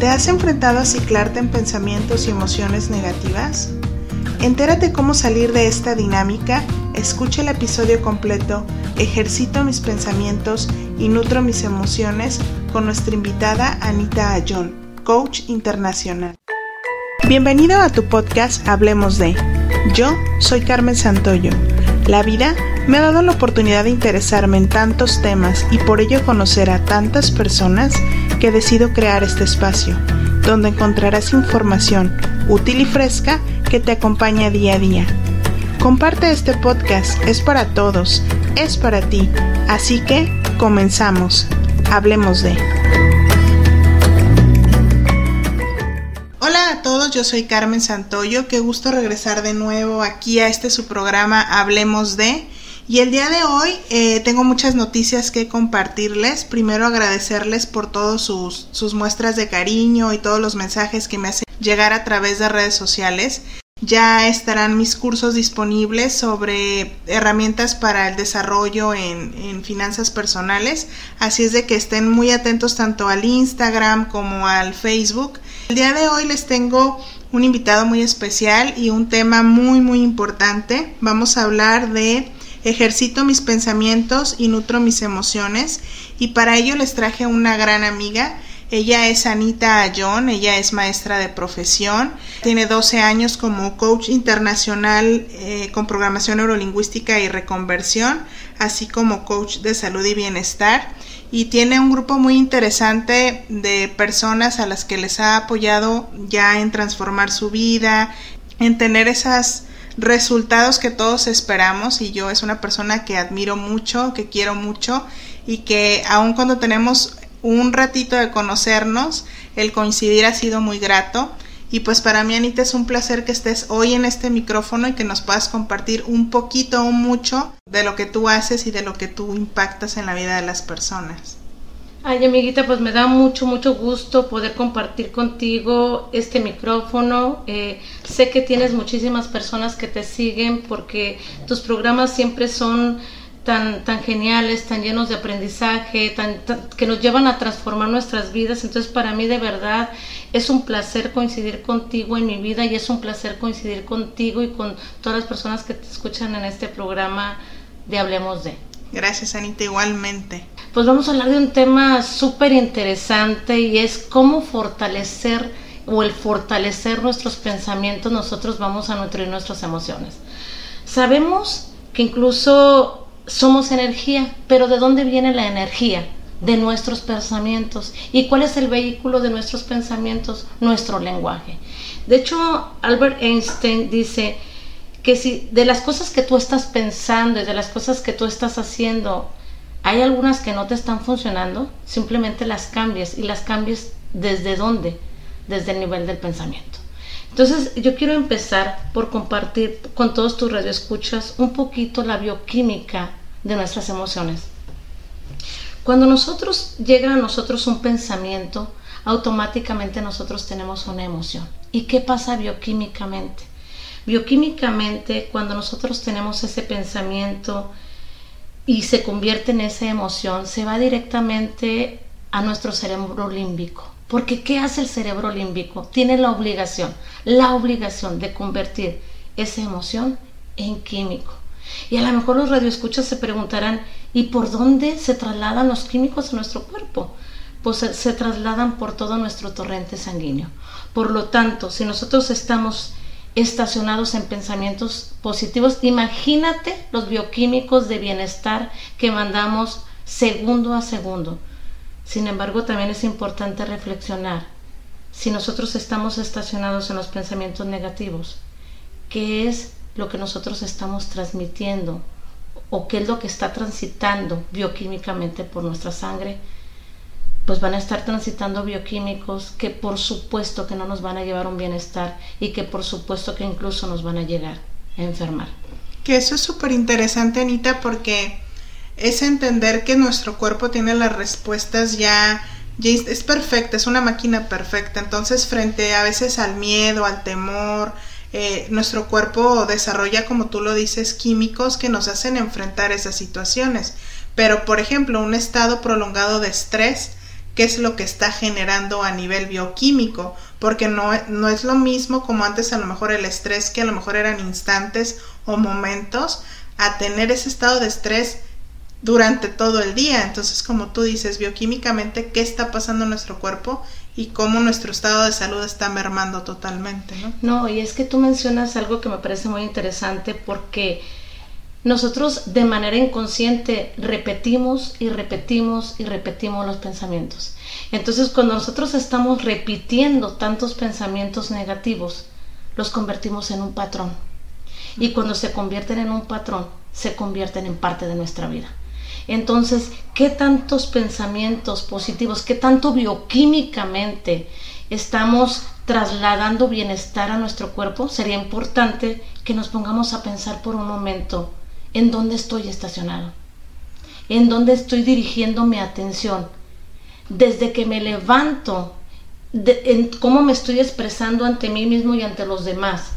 ¿Te has enfrentado a ciclarte en pensamientos y emociones negativas? Entérate cómo salir de esta dinámica, escucha el episodio completo, ejercito mis pensamientos y nutro mis emociones con nuestra invitada Anita Ayón, coach internacional. Bienvenido a tu podcast Hablemos de. Yo soy Carmen Santoyo. La vida me ha dado la oportunidad de interesarme en tantos temas y por ello conocer a tantas personas que decido crear este espacio, donde encontrarás información útil y fresca que te acompaña día a día. Comparte este podcast, es para todos, es para ti, así que comenzamos. Hablemos de... Hola a todos, yo soy Carmen Santoyo, qué gusto regresar de nuevo aquí a este su programa Hablemos de... Y el día de hoy eh, tengo muchas noticias que compartirles. Primero agradecerles por todas sus, sus muestras de cariño y todos los mensajes que me hacen llegar a través de redes sociales. Ya estarán mis cursos disponibles sobre herramientas para el desarrollo en, en, finanzas personales. Así es de que estén muy atentos tanto al Instagram como al Facebook. El día de hoy les tengo un invitado muy especial y un tema muy muy importante. Vamos a hablar de ejercito mis pensamientos y nutro mis emociones y para ello les traje una gran amiga. Ella es Anita Ayón, ella es maestra de profesión, tiene 12 años como coach internacional eh, con programación neurolingüística y reconversión, así como coach de salud y bienestar y tiene un grupo muy interesante de personas a las que les ha apoyado ya en transformar su vida, en tener esas resultados que todos esperamos y yo es una persona que admiro mucho, que quiero mucho y que aun cuando tenemos un ratito de conocernos, el coincidir ha sido muy grato. Y pues para mí, Anita, es un placer que estés hoy en este micrófono y que nos puedas compartir un poquito o mucho de lo que tú haces y de lo que tú impactas en la vida de las personas. Ay, amiguita, pues me da mucho, mucho gusto poder compartir contigo este micrófono. Eh, sé que tienes muchísimas personas que te siguen porque tus programas siempre son tan, tan geniales, tan llenos de aprendizaje, tan, que nos llevan a transformar nuestras vidas. Entonces, para mí de verdad es un placer coincidir contigo en mi vida y es un placer coincidir contigo y con todas las personas que te escuchan en este programa de Hablemos de. Gracias, Anita, igualmente pues vamos a hablar de un tema súper interesante y es cómo fortalecer o el fortalecer nuestros pensamientos, nosotros vamos a nutrir nuestras emociones. Sabemos que incluso somos energía, pero ¿de dónde viene la energía? De nuestros pensamientos. ¿Y cuál es el vehículo de nuestros pensamientos? Nuestro lenguaje. De hecho, Albert Einstein dice que si de las cosas que tú estás pensando y de las cosas que tú estás haciendo hay algunas que no te están funcionando, simplemente las cambies y las cambies desde dónde, desde el nivel del pensamiento. Entonces, yo quiero empezar por compartir con todos tus radioescuchas un poquito la bioquímica de nuestras emociones. Cuando nosotros llega a nosotros un pensamiento, automáticamente nosotros tenemos una emoción. ¿Y qué pasa bioquímicamente? Bioquímicamente, cuando nosotros tenemos ese pensamiento, y se convierte en esa emoción, se va directamente a nuestro cerebro límbico. Porque ¿qué hace el cerebro límbico? Tiene la obligación, la obligación de convertir esa emoción en químico. Y a lo mejor los radioescuchas se preguntarán, ¿y por dónde se trasladan los químicos a nuestro cuerpo? Pues se, se trasladan por todo nuestro torrente sanguíneo. Por lo tanto, si nosotros estamos estacionados en pensamientos positivos. Imagínate los bioquímicos de bienestar que mandamos segundo a segundo. Sin embargo, también es importante reflexionar si nosotros estamos estacionados en los pensamientos negativos, ¿qué es lo que nosotros estamos transmitiendo o qué es lo que está transitando bioquímicamente por nuestra sangre? Pues van a estar transitando bioquímicos que por supuesto que no nos van a llevar un bienestar y que por supuesto que incluso nos van a llegar a enfermar. Que eso es súper interesante, Anita, porque es entender que nuestro cuerpo tiene las respuestas ya, ya es perfecta, es una máquina perfecta. Entonces, frente a veces al miedo, al temor, eh, nuestro cuerpo desarrolla, como tú lo dices, químicos que nos hacen enfrentar esas situaciones. Pero, por ejemplo, un estado prolongado de estrés qué es lo que está generando a nivel bioquímico, porque no, no es lo mismo como antes a lo mejor el estrés, que a lo mejor eran instantes o momentos, a tener ese estado de estrés durante todo el día. Entonces, como tú dices, bioquímicamente, ¿qué está pasando en nuestro cuerpo y cómo nuestro estado de salud está mermando totalmente? ¿no? no, y es que tú mencionas algo que me parece muy interesante porque nosotros de manera inconsciente repetimos y repetimos y repetimos los pensamientos. Entonces, cuando nosotros estamos repitiendo tantos pensamientos negativos, los convertimos en un patrón. Y cuando se convierten en un patrón, se convierten en parte de nuestra vida. Entonces, ¿qué tantos pensamientos positivos, qué tanto bioquímicamente estamos trasladando bienestar a nuestro cuerpo? Sería importante que nos pongamos a pensar por un momento en dónde estoy estacionado, en dónde estoy dirigiendo mi atención. Desde que me levanto, en cómo me estoy expresando ante mí mismo y ante los demás.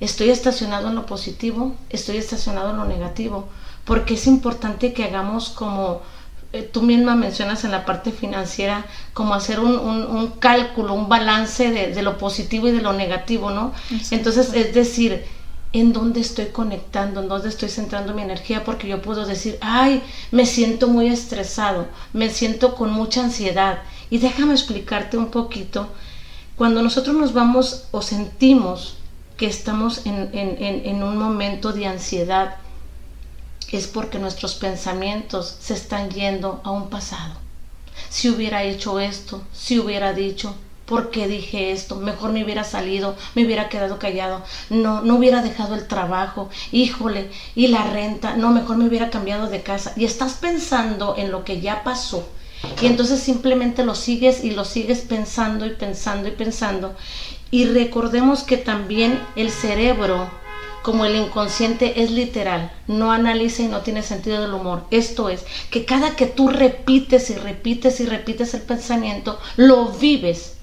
¿Estoy estacionado en lo positivo? ¿Estoy estacionado en lo negativo? porque es importante que hagamos como eh, tú misma mencionas en la parte financiera, como hacer un, cálculo, un balance de, lo positivo y de lo negativo, ¿no? Entonces, es decir, en dónde estoy conectando, en dónde estoy centrando mi energía, porque yo puedo decir, ay, me siento muy estresado, me siento con mucha ansiedad. Y déjame explicarte un poquito, cuando nosotros nos vamos o sentimos que estamos en, en un momento de ansiedad, es porque nuestros pensamientos se están yendo a un pasado. Si hubiera hecho esto, si hubiera dicho, ¿por qué dije esto? Mejor me hubiera salido, me hubiera quedado callado, no, no hubiera dejado el trabajo, híjole, y la renta, no, mejor me hubiera cambiado de casa. Y estás pensando en lo que ya pasó. Y entonces simplemente lo sigues y lo sigues pensando y pensando y pensando. Y recordemos que también el cerebro como el inconsciente es literal, no analiza y no tiene sentido del humor. Esto es, que cada que tú repites y repites y repites el pensamiento, lo vives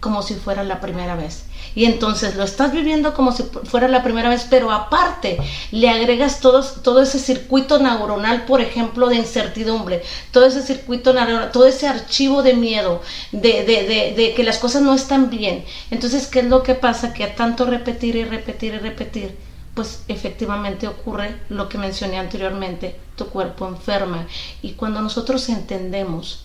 como si fuera la primera vez. Y entonces lo estás viviendo como si fuera la primera vez, pero aparte le agregas todo, todo ese circuito neuronal, por ejemplo, de incertidumbre, todo ese circuito neuronal, todo ese archivo de miedo, de, de, de, de que las cosas no están bien. Entonces, ¿qué es lo que pasa? Que a tanto repetir y repetir y repetir, pues efectivamente ocurre lo que mencioné anteriormente, tu cuerpo enferma. Y cuando nosotros entendemos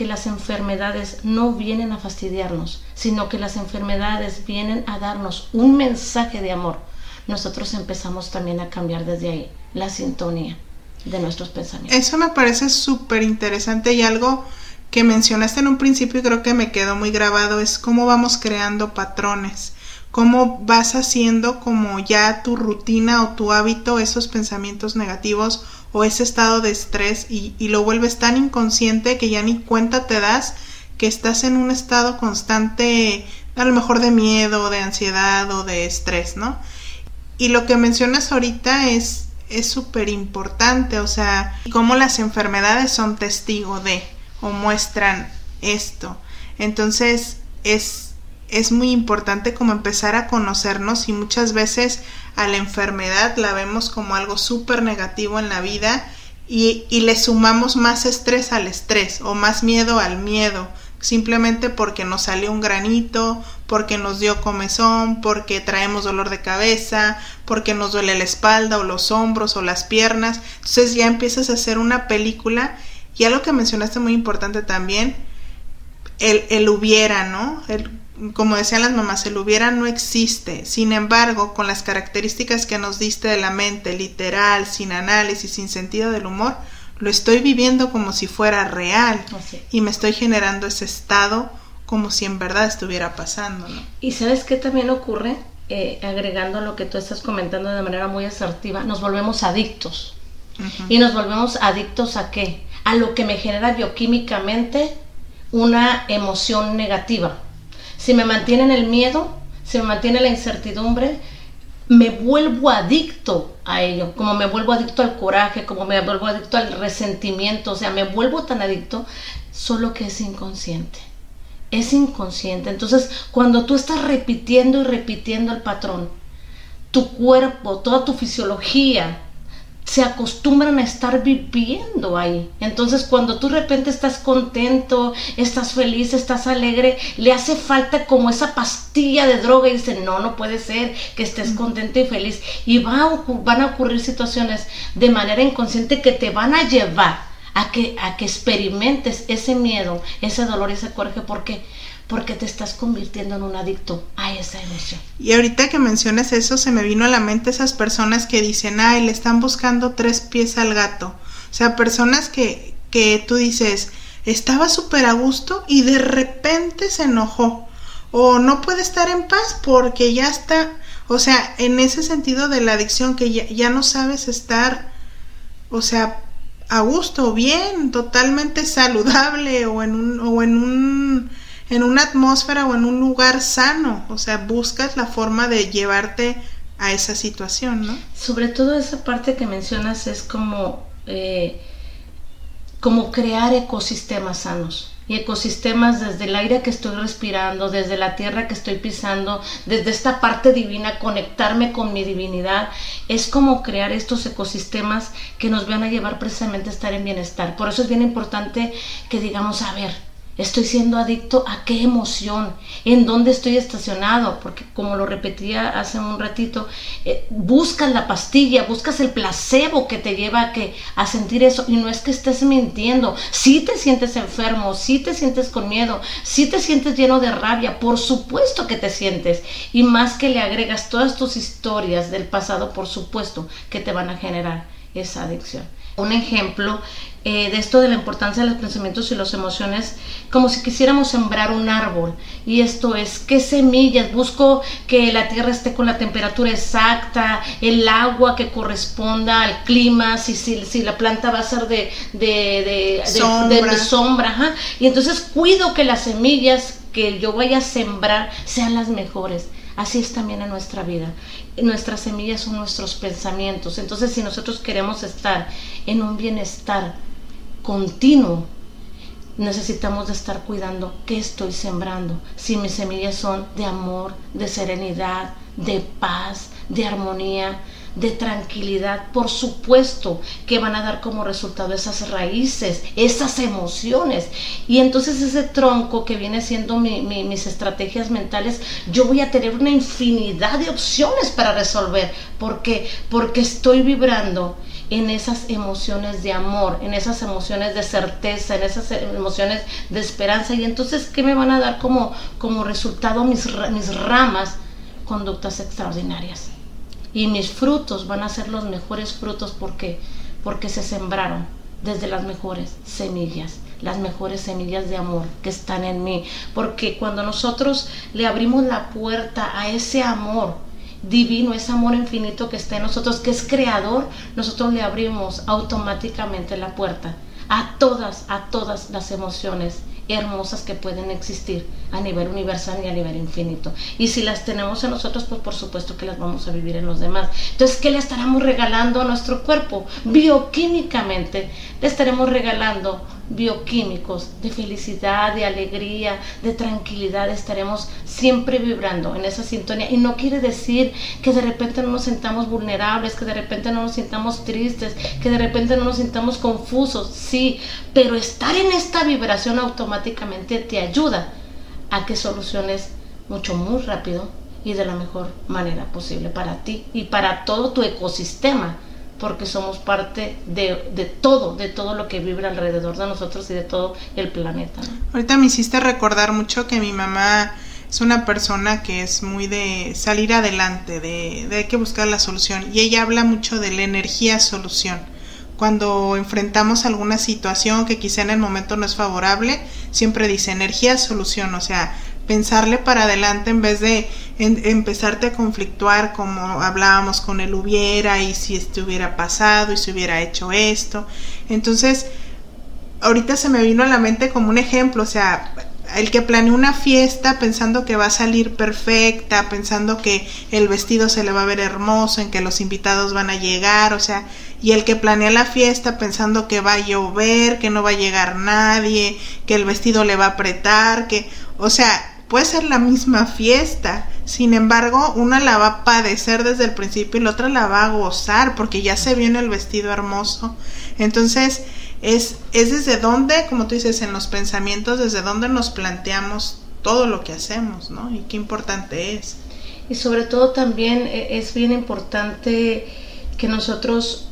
que las enfermedades no vienen a fastidiarnos, sino que las enfermedades vienen a darnos un mensaje de amor, nosotros empezamos también a cambiar desde ahí la sintonía de nuestros pensamientos. Eso me parece súper interesante y algo que mencionaste en un principio y creo que me quedó muy grabado es cómo vamos creando patrones cómo vas haciendo como ya tu rutina o tu hábito esos pensamientos negativos o ese estado de estrés y, lo vuelves tan inconsciente que ya ni cuenta te das que estás en un estado constante a lo mejor de miedo, de ansiedad o de estrés, ¿no? Y lo que mencionas ahorita es es súper importante, o sea, cómo las enfermedades son testigo de o muestran esto. Entonces, es es muy importante como empezar a conocernos y muchas veces a la enfermedad la vemos como algo súper negativo en la vida y, y, le sumamos más estrés al estrés o más miedo al miedo simplemente porque nos salió un granito, porque nos dio comezón, porque traemos dolor de cabeza, porque nos duele la espalda o los hombros o las piernas. Entonces ya empiezas a hacer una película y algo que mencionaste muy importante también, el, el hubiera, ¿no? El, como decían las mamás, el hubiera no existe. Sin embargo, con las características que nos diste de la mente, literal, sin análisis, sin sentido del humor, lo estoy viviendo como si fuera real y me estoy generando ese estado como si en verdad estuviera pasando. Y sabes qué también ocurre, eh, agregando lo que tú estás comentando de manera muy asertiva, nos volvemos adictos. Y nos volvemos adictos a qué? A lo que me genera bioquímicamente una emoción negativa si me mantiene en el miedo, si me mantiene la incertidumbre, me vuelvo adicto a ello, como me vuelvo adicto al coraje, como me vuelvo adicto al resentimiento, o sea, me vuelvo tan adicto, solo que es inconsciente. Es inconsciente. Entonces, cuando tú estás repitiendo y repitiendo el patrón, tu cuerpo, toda tu fisiología, se acostumbran a estar viviendo ahí. Entonces cuando tú de repente estás contento, estás feliz, estás alegre, le hace falta como esa pastilla de droga y dice, no, no puede ser que estés contento y feliz. Y va van a ocurrir situaciones de manera inconsciente que te van a llevar a que, a que experimentes ese miedo, ese dolor, ese coraje, porque porque te estás convirtiendo en un adicto a esa emoción. Y ahorita que mencionas eso, se me vino a la mente esas personas que dicen, ay, le están buscando tres pies al gato. O sea, personas que, que tú dices, estaba súper a gusto y de repente se enojó. O no puede estar en paz porque ya está. O sea, en ese sentido de la adicción que ya, ya no sabes estar, o sea, a gusto, bien, totalmente saludable o en un, o en un en una atmósfera o en un lugar sano, o sea, buscas la forma de llevarte a esa situación, ¿no? Sobre todo esa parte que mencionas es como, eh, como crear ecosistemas sanos. Y ecosistemas desde el aire que estoy respirando, desde la tierra que estoy pisando, desde esta parte divina, conectarme con mi divinidad, es como crear estos ecosistemas que nos van a llevar precisamente a estar en bienestar. Por eso es bien importante que digamos, a ver, Estoy siendo adicto a qué emoción, en dónde estoy estacionado, porque como lo repetía hace un ratito, eh, buscas la pastilla, buscas el placebo que te lleva a, que, a sentir eso y no es que estés mintiendo, si te sientes enfermo, si te sientes con miedo, si te sientes lleno de rabia, por supuesto que te sientes y más que le agregas todas tus historias del pasado, por supuesto que te van a generar esa adicción. Un ejemplo eh, de esto de la importancia de los pensamientos y las emociones, como si quisiéramos sembrar un árbol. Y esto es, ¿qué semillas? Busco que la tierra esté con la temperatura exacta, el agua que corresponda al clima, si, si, si la planta va a ser de, de, de sombra. Y entonces cuido que las semillas que yo vaya a sembrar sean las mejores. Así es también en nuestra vida. Nuestras semillas son nuestros pensamientos. Entonces, si nosotros queremos estar en un bienestar, continuo, necesitamos de estar cuidando qué estoy sembrando. Si mis semillas son de amor, de serenidad, de paz, de armonía, de tranquilidad, por supuesto que van a dar como resultado esas raíces, esas emociones. Y entonces ese tronco que viene siendo mis estrategias mentales, yo voy a tener una infinidad de opciones para resolver. ¿Por qué? Porque estoy vibrando en esas emociones de amor, en esas emociones de certeza, en esas emociones de esperanza. Y entonces, ¿qué me van a dar como, como resultado mis, mis ramas? Conductas extraordinarias. Y mis frutos van a ser los mejores frutos porque porque se sembraron desde las mejores semillas, las mejores semillas de amor que están en mí, porque cuando nosotros le abrimos la puerta a ese amor, divino, ese amor infinito que está en nosotros, que es creador, nosotros le abrimos automáticamente la puerta a todas, a todas las emociones hermosas que pueden existir a nivel universal y a nivel infinito. Y si las tenemos en nosotros, pues por supuesto que las vamos a vivir en los demás. Entonces, ¿qué le estaremos regalando a nuestro cuerpo? Bioquímicamente, le estaremos regalando bioquímicos de felicidad, de alegría, de tranquilidad, estaremos siempre vibrando en esa sintonía. Y no quiere decir que de repente no nos sintamos vulnerables, que de repente no nos sintamos tristes, que de repente no nos sintamos confusos, sí, pero estar en esta vibración automáticamente te ayuda a que soluciones mucho, muy rápido y de la mejor manera posible para ti y para todo tu ecosistema porque somos parte de, de, todo, de todo lo que vibra alrededor de nosotros y de todo el planeta. Ahorita me hiciste recordar mucho que mi mamá es una persona que es muy de salir adelante, de, de hay que buscar la solución y ella habla mucho de la energía solución. Cuando enfrentamos alguna situación que quizá en el momento no es favorable, siempre dice energía solución, o sea, pensarle para adelante en vez de empezarte a conflictuar como hablábamos con el hubiera y si esto hubiera pasado y si hubiera hecho esto. Entonces, ahorita se me vino a la mente como un ejemplo, o sea, el que planea una fiesta pensando que va a salir perfecta, pensando que el vestido se le va a ver hermoso, en que los invitados van a llegar, o sea, y el que planea la fiesta pensando que va a llover, que no va a llegar nadie, que el vestido le va a apretar, que, o sea, puede ser la misma fiesta, sin embargo, una la va a padecer desde el principio y la otra la va a gozar porque ya se vio en el vestido hermoso. Entonces, es, es desde donde, como tú dices, en los pensamientos, desde donde nos planteamos todo lo que hacemos, ¿no? Y qué importante es. Y sobre todo también eh, es bien importante que nosotros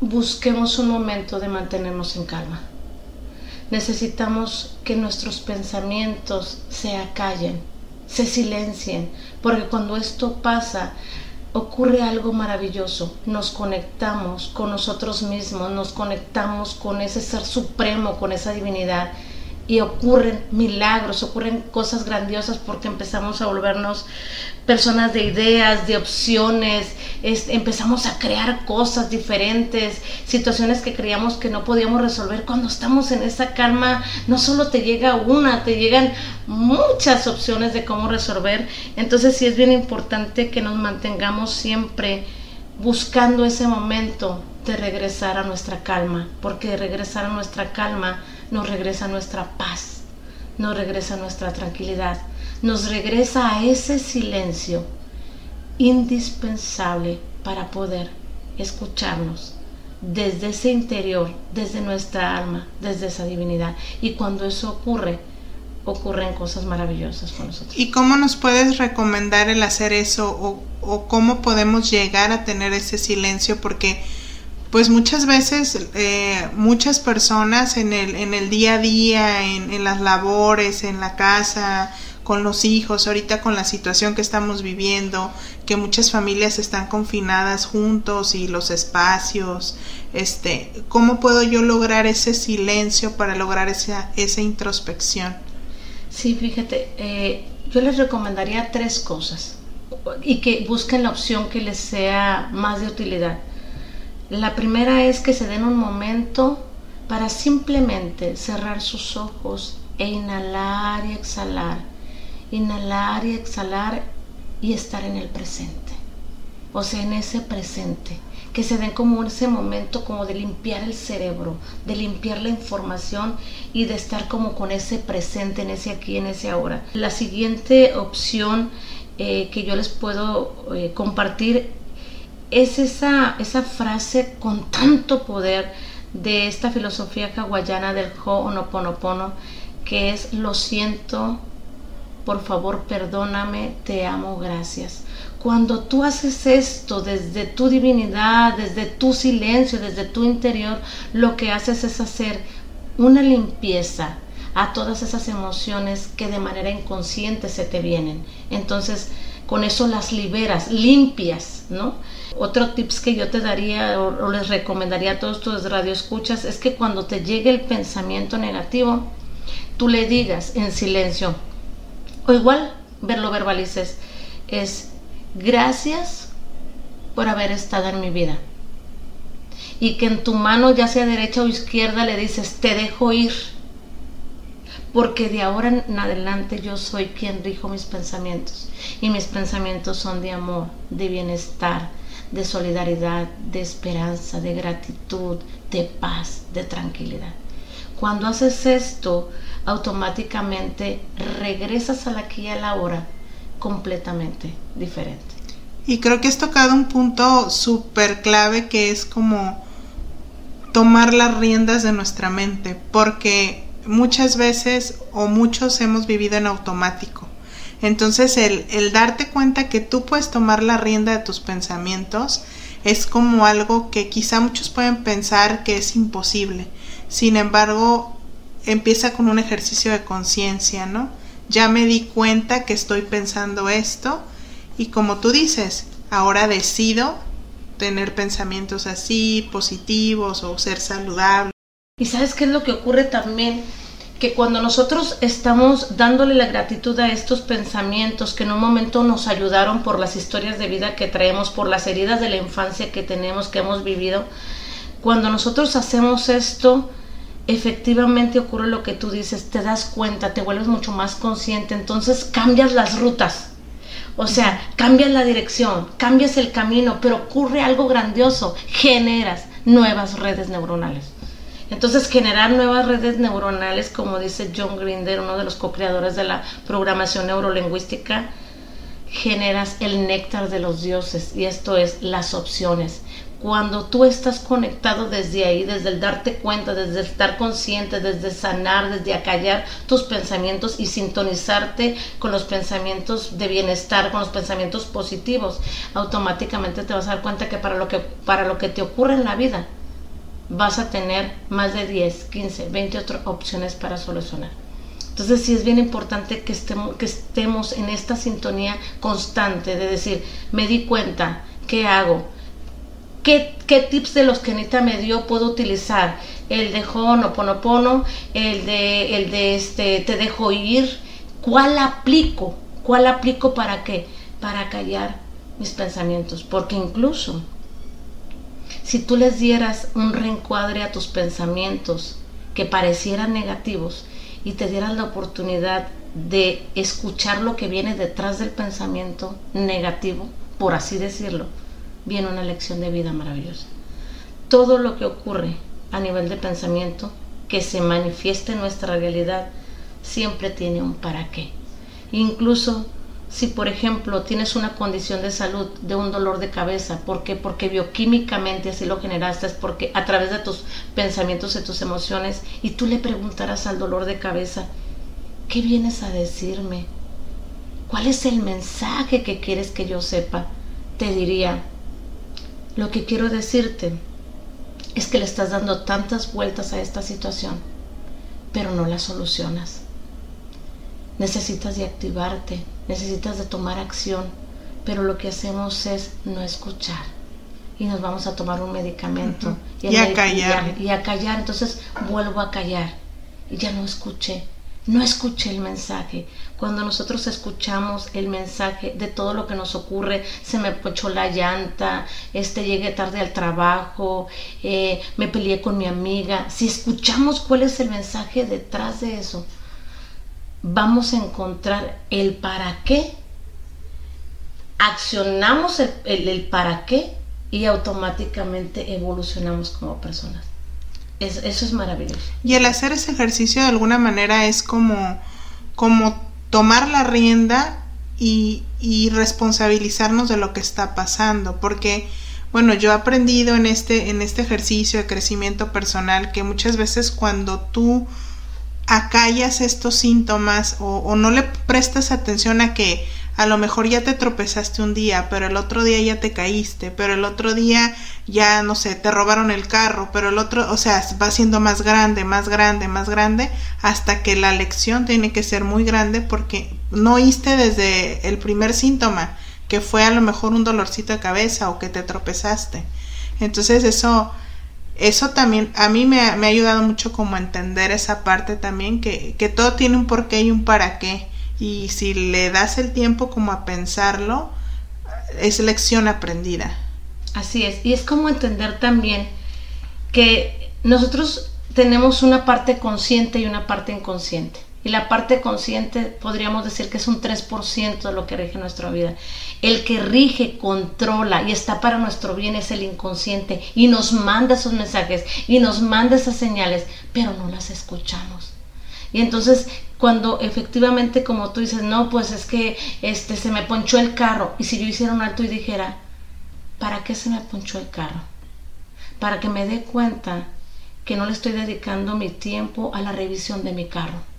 busquemos un momento de mantenernos en calma. Necesitamos que nuestros pensamientos se acallen, se silencien, porque cuando esto pasa, ocurre algo maravilloso. Nos conectamos con nosotros mismos, nos conectamos con ese ser supremo, con esa divinidad y ocurren milagros, ocurren cosas grandiosas porque empezamos a volvernos personas de ideas, de opciones, empezamos a crear cosas diferentes, situaciones que creíamos que no podíamos resolver. Cuando estamos en esa calma, no solo te llega una, te llegan muchas opciones de cómo resolver. Entonces sí es bien importante que nos mantengamos siempre buscando ese momento de regresar a nuestra calma, porque regresar a nuestra calma nos regresa nuestra paz, nos regresa nuestra tranquilidad, nos regresa a ese silencio indispensable para poder escucharnos desde ese interior, desde nuestra alma, desde esa divinidad. Y cuando eso ocurre, ocurren cosas maravillosas con nosotros. ¿Y cómo nos puedes recomendar el hacer eso o, o cómo podemos llegar a tener ese silencio? Porque pues muchas veces eh, muchas personas en el, en el día a día, en, las labores, en la casa, con los hijos, ahorita con la situación que estamos viviendo, que muchas familias están confinadas juntos y los espacios, este, ¿cómo puedo yo lograr ese silencio para lograr esa, esa introspección? Sí, fíjate, eh, yo les recomendaría tres cosas y que busquen la opción que les sea más de utilidad. La primera es que se den un momento para simplemente cerrar sus ojos e inhalar y exhalar, inhalar y exhalar y estar en el presente, o sea, en ese presente, que se den como ese momento como de limpiar el cerebro, de limpiar la información y de estar como con ese presente, en ese aquí, en ese ahora. La siguiente opción eh, que yo les puedo eh, compartir es esa, esa frase con tanto poder de esta filosofía hawaiana del Ho'onoponopono, que es lo siento, por favor perdóname, te amo, gracias. Cuando tú haces esto desde tu divinidad, desde tu silencio, desde tu interior, lo que haces es hacer una limpieza a todas esas emociones que de manera inconsciente se te vienen. Entonces, con eso las liberas, limpias, ¿no? Otro tips que yo te daría o, les recomendaría a todos tus radioescuchas es que cuando te llegue el pensamiento negativo, tú le digas en silencio, o igual verlo verbalices, es gracias por haber estado en mi vida. Y que en tu mano, ya sea derecha o izquierda, le dices, te dejo ir porque de ahora en adelante yo soy quien rijo mis pensamientos y mis pensamientos son de amor, de bienestar, de solidaridad, de esperanza, de gratitud, de paz, de tranquilidad. Cuando haces esto, automáticamente regresas al aquí y a la hora completamente diferente. Y creo que has tocado un punto súper clave que es como tomar las riendas de nuestra mente, porque muchas veces o muchos hemos vivido en automático. Entonces el, el, darte cuenta que tú puedes tomar la rienda de tus pensamientos es como algo que quizá muchos pueden pensar que es imposible. Sin embargo, empieza con un ejercicio de conciencia, ¿no? Ya me di cuenta que estoy pensando esto y como tú dices, ahora decido tener pensamientos así, positivos o ser saludable. ¿Y sabes qué es lo que ocurre también? Que cuando nosotros estamos dándole la gratitud a estos pensamientos que en un momento nos ayudaron por las historias de vida que traemos, por las heridas de la infancia que tenemos, que hemos vivido, cuando nosotros hacemos esto, efectivamente ocurre lo que tú dices, te das cuenta, te vuelves mucho más consciente, entonces cambias las rutas. O sea, cambias la dirección, cambias el camino, pero ocurre algo grandioso, generas nuevas redes neuronales. Entonces, generar nuevas redes neuronales, como dice John Grinder, uno de los co-creadores de la programación neurolingüística, generas el néctar de los dioses y esto es las opciones. Cuando tú estás conectado desde ahí, desde el darte cuenta, desde estar consciente, desde sanar, desde acallar tus pensamientos y sintonizarte con los pensamientos de bienestar, con los pensamientos positivos, automáticamente te vas a dar cuenta que para lo que, para lo que te ocurre en la vida, vas a tener más de 10, 15, 20 otras opciones para solucionar. Entonces sí es bien importante que estemos, que estemos en esta sintonía constante de decir, me di cuenta, ¿qué hago? ¿Qué, qué tips de los que Anita me dio puedo utilizar? El de Ho'oponopono, el de, el de este, te dejo ir. ¿Cuál aplico? ¿Cuál aplico para qué? Para callar mis pensamientos. Porque incluso si tú les dieras un reencuadre a tus pensamientos que parecieran negativos y te dieras la oportunidad de escuchar lo que viene detrás del pensamiento negativo, por así decirlo, viene una lección de vida maravillosa. Todo lo que ocurre a nivel de pensamiento que se manifieste en nuestra realidad siempre tiene un para qué. Incluso si por ejemplo tienes una condición de salud de un dolor de cabeza, ¿por qué? Porque bioquímicamente así lo generaste, es porque a través de tus pensamientos y tus emociones, y tú le preguntarás al dolor de cabeza, ¿qué vienes a decirme? ¿Cuál es el mensaje que quieres que yo sepa? Te diría, lo que quiero decirte es que le estás dando tantas vueltas a esta situación, pero no la solucionas. Necesitas de activarte, necesitas de tomar acción, pero lo que hacemos es no escuchar. Y nos vamos a tomar un medicamento. Y, a callar. Y a, callar, entonces vuelvo a callar. Y ya no escuché, no escuché el mensaje. Cuando nosotros escuchamos el mensaje de todo lo que nos ocurre, se me pochó la llanta, este llegué tarde al trabajo, eh, me peleé con mi amiga, si escuchamos cuál es el mensaje detrás de eso, vamos a encontrar el para qué, accionamos el, para qué y automáticamente evolucionamos como personas. eso es maravilloso. Y el hacer ese ejercicio de alguna manera es como, como tomar la rienda y, y responsabilizarnos de lo que está pasando, porque bueno, yo he aprendido en este, en este ejercicio de crecimiento personal que muchas veces cuando tú acallas estos síntomas o, no le prestas atención a que a lo mejor ya te tropezaste un día, pero el otro día ya te caíste, pero el otro día ya, no sé, te robaron el carro, pero el otro, o sea, va siendo más grande, más grande, más grande, hasta que la lección tiene que ser muy grande porque no oíste desde el primer síntoma, que fue a lo mejor un dolorcito de cabeza o que te tropezaste. Entonces eso eso también a mí me ha, ayudado mucho como a entender esa parte también, que, que todo tiene un porqué y un para qué. Y si le das el tiempo como a pensarlo, es lección aprendida. Así es, y es como entender también que nosotros tenemos una parte consciente y una parte inconsciente. Y la parte consciente podríamos decir que es un 3% de lo que rige nuestra vida. El que rige, controla y está para nuestro bien es el inconsciente y nos manda esos mensajes y nos manda esas señales, pero no las escuchamos. Y entonces cuando efectivamente como tú dices, no, pues es que este se me ponchó el carro y si yo hiciera un alto y dijera, ¿para qué se me ponchó el carro? Para que me dé cuenta que no le estoy dedicando mi tiempo a la revisión de mi carro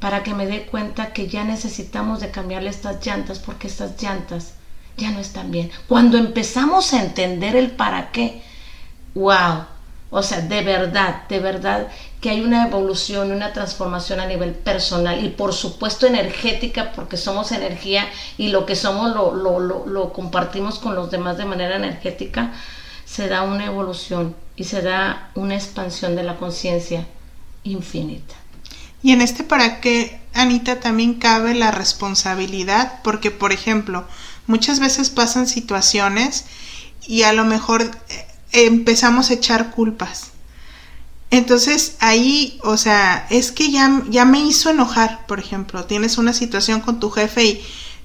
para que me dé cuenta que ya necesitamos de cambiarle estas llantas porque estas llantas ya no están bien. Cuando empezamos a entender el para qué, wow, o sea, de verdad, de verdad que hay una evolución, una transformación a nivel personal y por supuesto energética porque somos energía y lo que somos lo, lo, lo, lo compartimos con los demás de manera energética, se da una evolución y se da una expansión de la conciencia infinita. Y en este para qué, Anita, también cabe la responsabilidad, porque, por ejemplo, muchas veces pasan situaciones y a lo mejor eh, empezamos a echar culpas. Entonces ahí, o sea, es que ya, ya me hizo enojar, por ejemplo, tienes una situación con tu jefe y,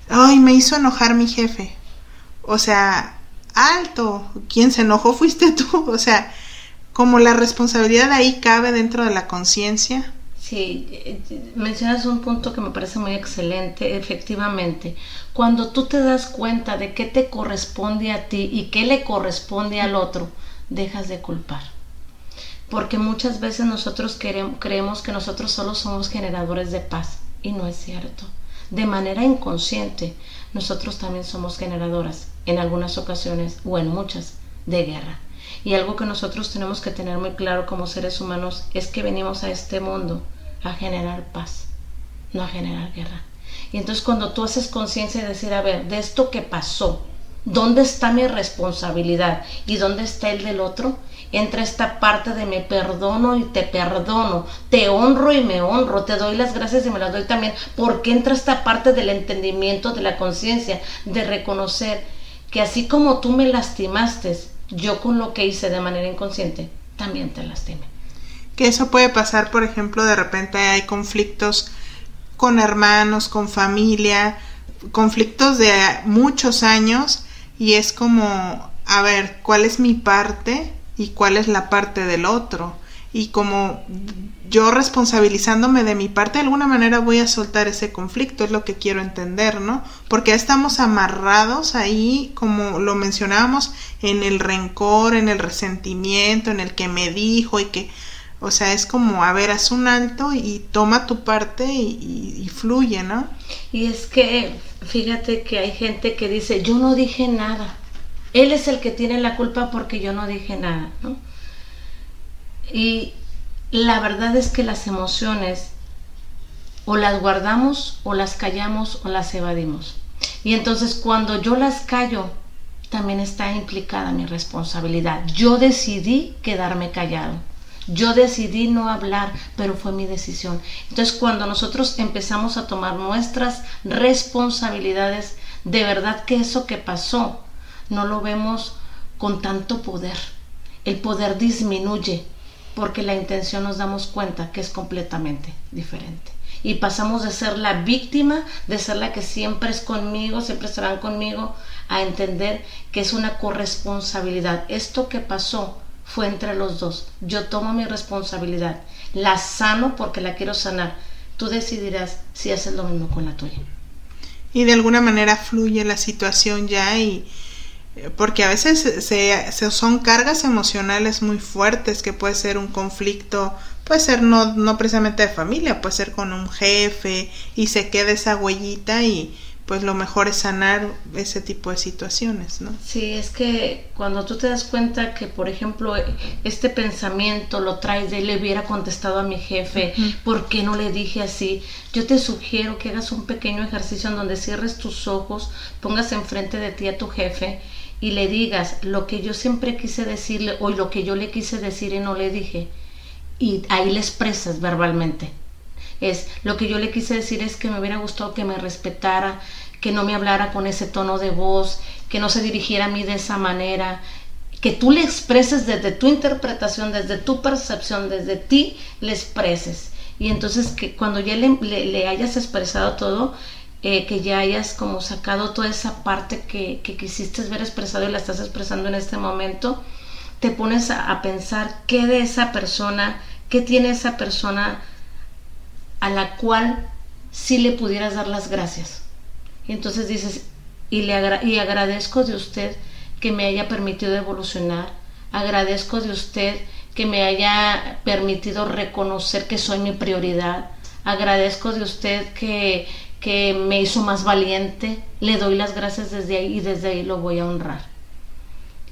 ay, me hizo enojar mi jefe. O sea, alto, quien se enojó fuiste tú, o sea, como la responsabilidad ahí cabe dentro de la conciencia. Sí, mencionas un punto que me parece muy excelente, efectivamente. Cuando tú te das cuenta de qué te corresponde a ti y qué le corresponde al otro, dejas de culpar. Porque muchas veces nosotros creemos que nosotros solo somos generadores de paz y no es cierto. De manera inconsciente, nosotros también somos generadoras, en algunas ocasiones o en muchas, de guerra. Y algo que nosotros tenemos que tener muy claro como seres humanos es que venimos a este mundo a generar paz, no a generar guerra. Y entonces cuando tú haces conciencia de decir, a ver, de esto que pasó, ¿dónde está mi responsabilidad y dónde está el del otro? Entra esta parte de me perdono y te perdono, te honro y me honro, te doy las gracias y me las doy también, porque entra esta parte del entendimiento, de la conciencia, de reconocer que así como tú me lastimaste, yo con lo que hice de manera inconsciente, también te lastimé. Que eso puede pasar, por ejemplo, de repente hay conflictos con hermanos, con familia, conflictos de muchos años y es como, a ver, ¿cuál es mi parte y cuál es la parte del otro? Y como yo responsabilizándome de mi parte, de alguna manera voy a soltar ese conflicto, es lo que quiero entender, ¿no? Porque estamos amarrados ahí, como lo mencionábamos, en el rencor, en el resentimiento, en el que me dijo y que, o sea, es como, a ver, haz un alto y toma tu parte y, y fluye, ¿no? Y es que, fíjate que hay gente que dice, yo no dije nada, él es el que tiene la culpa porque yo no dije nada, ¿no? Y la verdad es que las emociones o las guardamos o las callamos o las evadimos. Y entonces cuando yo las callo, también está implicada mi responsabilidad. Yo decidí quedarme callado. Yo decidí no hablar, pero fue mi decisión. Entonces cuando nosotros empezamos a tomar nuestras responsabilidades, de verdad que eso que pasó no lo vemos con tanto poder. El poder disminuye porque la intención nos damos cuenta que es completamente diferente. Y pasamos de ser la víctima, de ser la que siempre es conmigo, siempre estarán conmigo, a entender que es una corresponsabilidad. Esto que pasó fue entre los dos. Yo tomo mi responsabilidad, la sano porque la quiero sanar. Tú decidirás si haces lo mismo con la tuya. Y de alguna manera fluye la situación ya y, porque a veces se, son cargas emocionales muy fuertes que puede ser un conflicto puede ser no, no precisamente de familia puede ser con un jefe y se queda esa huellita y pues lo mejor es sanar ese tipo de situaciones, ¿no? Sí, es que cuando tú te das cuenta que, por ejemplo, este pensamiento lo traes de le hubiera contestado a mi jefe, ¿por qué no le dije así? Yo te sugiero que hagas un pequeño ejercicio en donde cierres tus ojos, pongas enfrente de ti a tu jefe y le digas lo que yo siempre quise decirle o lo que yo le quise decir y no le dije. Y ahí le expresas verbalmente. Es lo que yo le quise decir es que me hubiera gustado que me respetara, que no me hablara con ese tono de voz, que no se dirigiera a mí de esa manera, que tú le expreses desde tu interpretación, desde tu percepción, desde ti le expreses. Y entonces que cuando ya le, hayas expresado todo, eh, que ya hayas como sacado toda esa parte que, quisiste ver expresado y la estás expresando en este momento, te pones a, pensar qué de esa persona, qué tiene esa persona a la cual sí le pudieras dar las gracias. Y entonces dices, y, le y agradezco de usted que me haya permitido evolucionar, agradezco de usted que me haya permitido reconocer que soy mi prioridad, agradezco de usted que, que me hizo más valiente, le doy las gracias desde ahí y desde ahí lo voy a honrar.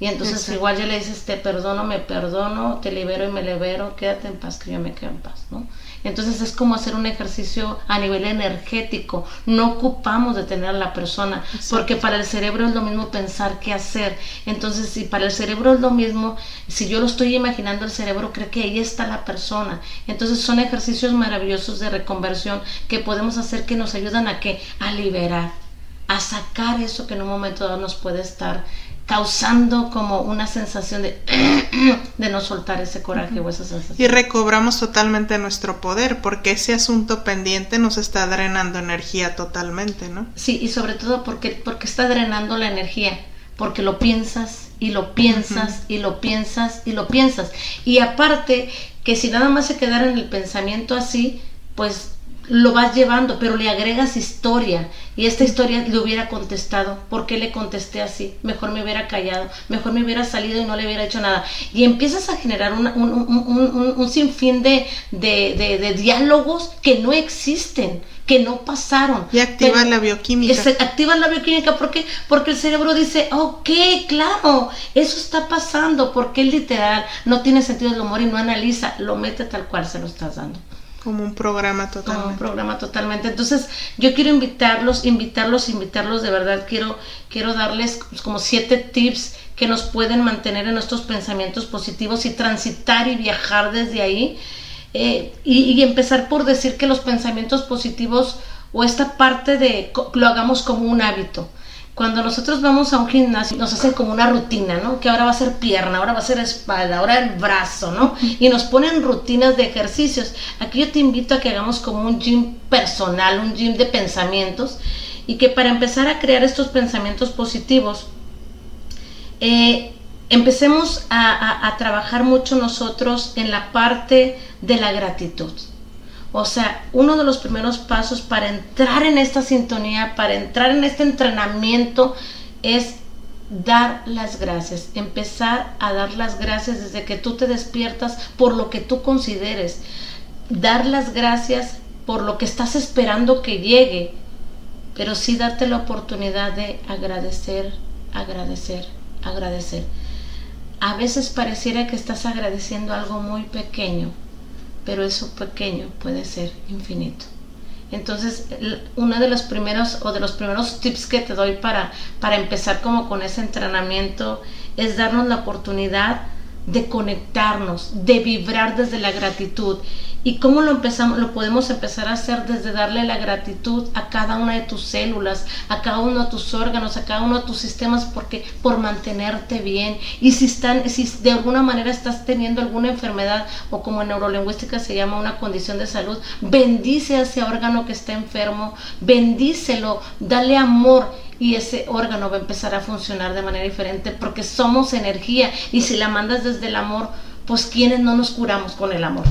Y entonces igual ya le dices, te perdono, me perdono, te libero y me libero, quédate en paz, que yo me quedo en paz, ¿no? Entonces es como hacer un ejercicio a nivel energético. No ocupamos de tener a la persona, porque para el cerebro es lo mismo pensar que hacer. Entonces, si para el cerebro es lo mismo, si yo lo estoy imaginando, el cerebro cree que ahí está la persona. Entonces son ejercicios maravillosos de reconversión que podemos hacer que nos ayudan a que a liberar, a sacar eso que en un momento dado nos puede estar causando como una sensación de, de no soltar ese coraje o esa sensación. Y recobramos totalmente nuestro poder porque ese asunto pendiente nos está drenando energía totalmente, ¿no? Sí, y sobre todo porque, porque está drenando la energía porque lo piensas y lo piensas y lo piensas y lo piensas. Y aparte que si nada más se quedara en el pensamiento así, pues lo vas llevando, pero le agregas historia y esta historia le hubiera contestado, ¿por qué le contesté así? Mejor me hubiera callado, mejor me hubiera salido y no le hubiera hecho nada. Y empiezas a generar un, un, sinfín de, de, diálogos que no existen, que no pasaron. Y activan la bioquímica. Activan la bioquímica porque, porque el cerebro dice, ok, claro, eso está pasando, porque el literal no tiene sentido del humor y no analiza, lo mete tal cual se lo estás dando. Como un programa totalmente. Como un programa totalmente. Entonces, yo quiero invitarlos, invitarlos, invitarlos, de verdad, quiero, quiero darles como siete tips que nos pueden mantener en nuestros pensamientos positivos y transitar y viajar desde ahí. Eh, y, y, empezar por decir que los pensamientos positivos o esta parte de lo hagamos como un hábito. Cuando nosotros vamos a un gimnasio, nos hacen como una rutina, ¿no? Que ahora va a ser pierna, ahora va a ser espalda, ahora el brazo, ¿no? Y nos ponen rutinas de ejercicios. Aquí yo te invito a que hagamos como un gym personal, un gym de pensamientos, y que para empezar a crear estos pensamientos positivos, eh, empecemos a trabajar mucho nosotros en la parte de la gratitud. O sea, uno de los primeros pasos para entrar en esta sintonía, para entrar en este entrenamiento, es dar las gracias, empezar a dar las gracias desde que tú te despiertas por lo que tú consideres, dar las gracias por lo que estás esperando que llegue, pero sí darte la oportunidad de agradecer, agradecer, agradecer. A veces pareciera que estás agradeciendo algo muy pequeño, pero eso pequeño puede ser infinito. Entonces, uno de los primeros o de los primeros tips que te doy para, para empezar como con ese entrenamiento es darnos la oportunidad de conectarnos, de vibrar desde la gratitud. ¿Y cómo lo empezamos? Lo podemos empezar a hacer desde darle la gratitud a cada una de tus células, a cada uno de tus órganos, a cada uno de tus sistemas, porque por mantenerte bien. Y si están, si de alguna manera estás teniendo alguna enfermedad o como en neurolingüística se llama una condición de salud, bendice a ese órgano que está enfermo, bendícelo, dale amor y ese órgano va a empezar a funcionar de manera diferente porque somos energía y si la mandas desde el amor, pues quienes no nos curamos con el amor.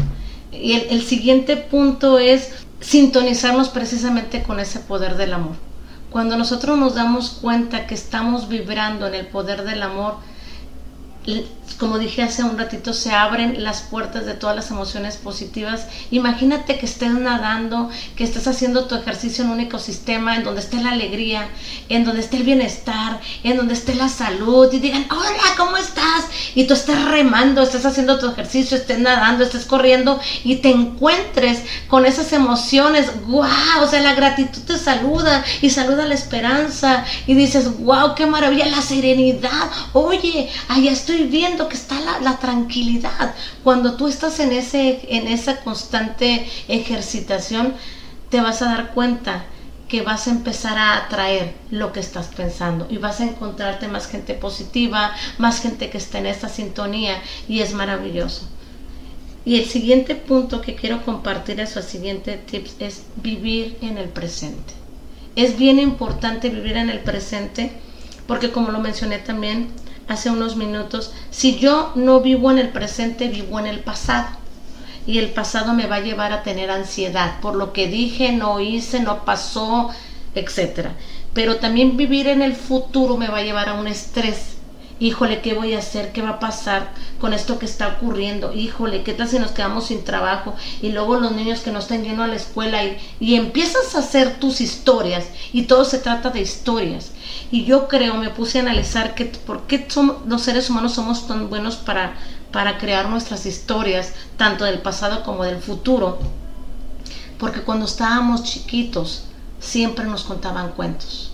Y el, el siguiente punto es sintonizarnos precisamente con ese poder del amor. Cuando nosotros nos damos cuenta que estamos vibrando en el poder del amor, como dije hace un ratito, se abren las puertas de todas las emociones positivas. Imagínate que estés nadando, que estés haciendo tu ejercicio en un ecosistema en donde esté la alegría, en donde esté el bienestar, en donde esté la salud y digan, hola, ¿cómo estás? Y tú estés remando, estés haciendo tu ejercicio, estés nadando, estés corriendo y te encuentres con esas emociones. ¡Wow! O sea, la gratitud te saluda y saluda la esperanza y dices, ¡Wow! ¡Qué maravilla! La serenidad. Oye, allá estoy estoy viendo que está la, tranquilidad. Cuando tú estás en, ese, en esa constante ejercitación, te vas a dar cuenta que vas a empezar a atraer lo que estás pensando y vas a encontrarte más gente positiva, más gente que está en esta sintonía y es maravilloso. Y el siguiente punto que quiero compartir, es el siguiente tips, es vivir en el presente. Es bien importante vivir en el presente porque como lo mencioné también, hace unos minutos, si yo no vivo en el presente, vivo en el pasado. Y el pasado me va a llevar a tener ansiedad por lo que dije, no hice, no pasó, etc. Pero también vivir en el futuro me va a llevar a un estrés. Híjole, ¿qué voy a hacer? ¿Qué va a pasar con esto que está ocurriendo? Híjole, ¿qué tal si nos quedamos sin trabajo? Y luego los niños que no están yendo a la escuela y, y empiezas a hacer tus historias y todo se trata de historias. Y yo creo, me puse a analizar que por qué somos, los seres humanos somos tan buenos para, para crear nuestras historias, tanto del pasado como del futuro. Porque cuando estábamos chiquitos, siempre nos contaban cuentos.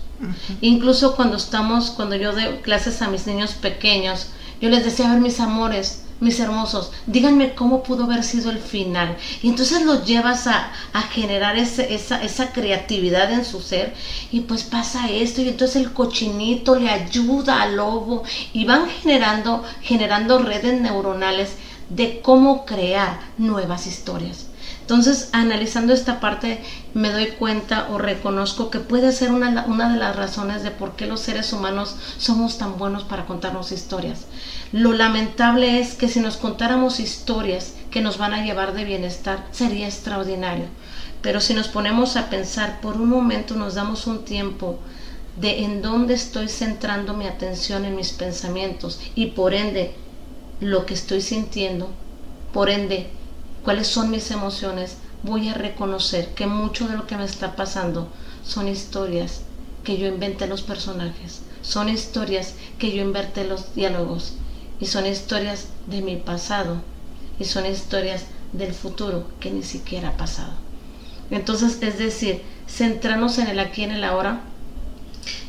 Incluso cuando estamos, cuando yo doy clases a mis niños pequeños, yo les decía, a ver mis amores, mis hermosos, díganme cómo pudo haber sido el final. Y entonces los llevas a, generar ese, esa, esa, creatividad en su ser y pues pasa esto y entonces el cochinito le ayuda al lobo y van generando, generando redes neuronales de cómo crear nuevas historias Entonces, analizando esta parte, me doy cuenta o reconozco que puede ser una, de las razones de por qué los seres humanos somos tan buenos para contarnos historias. Lo lamentable es que si nos contáramos historias que nos van a llevar de bienestar, sería extraordinario. Pero si nos ponemos a pensar por un momento, nos damos un tiempo de en dónde estoy centrando mi atención en mis pensamientos y por ende lo que estoy sintiendo, por ende cuáles son mis emociones, voy a reconocer que mucho de lo que me está pasando son historias que yo inventé los personajes, son historias que yo inventé los diálogos y son historias de mi pasado y son historias del futuro que ni siquiera ha pasado. Entonces, es decir, centrarnos en el aquí y en el ahora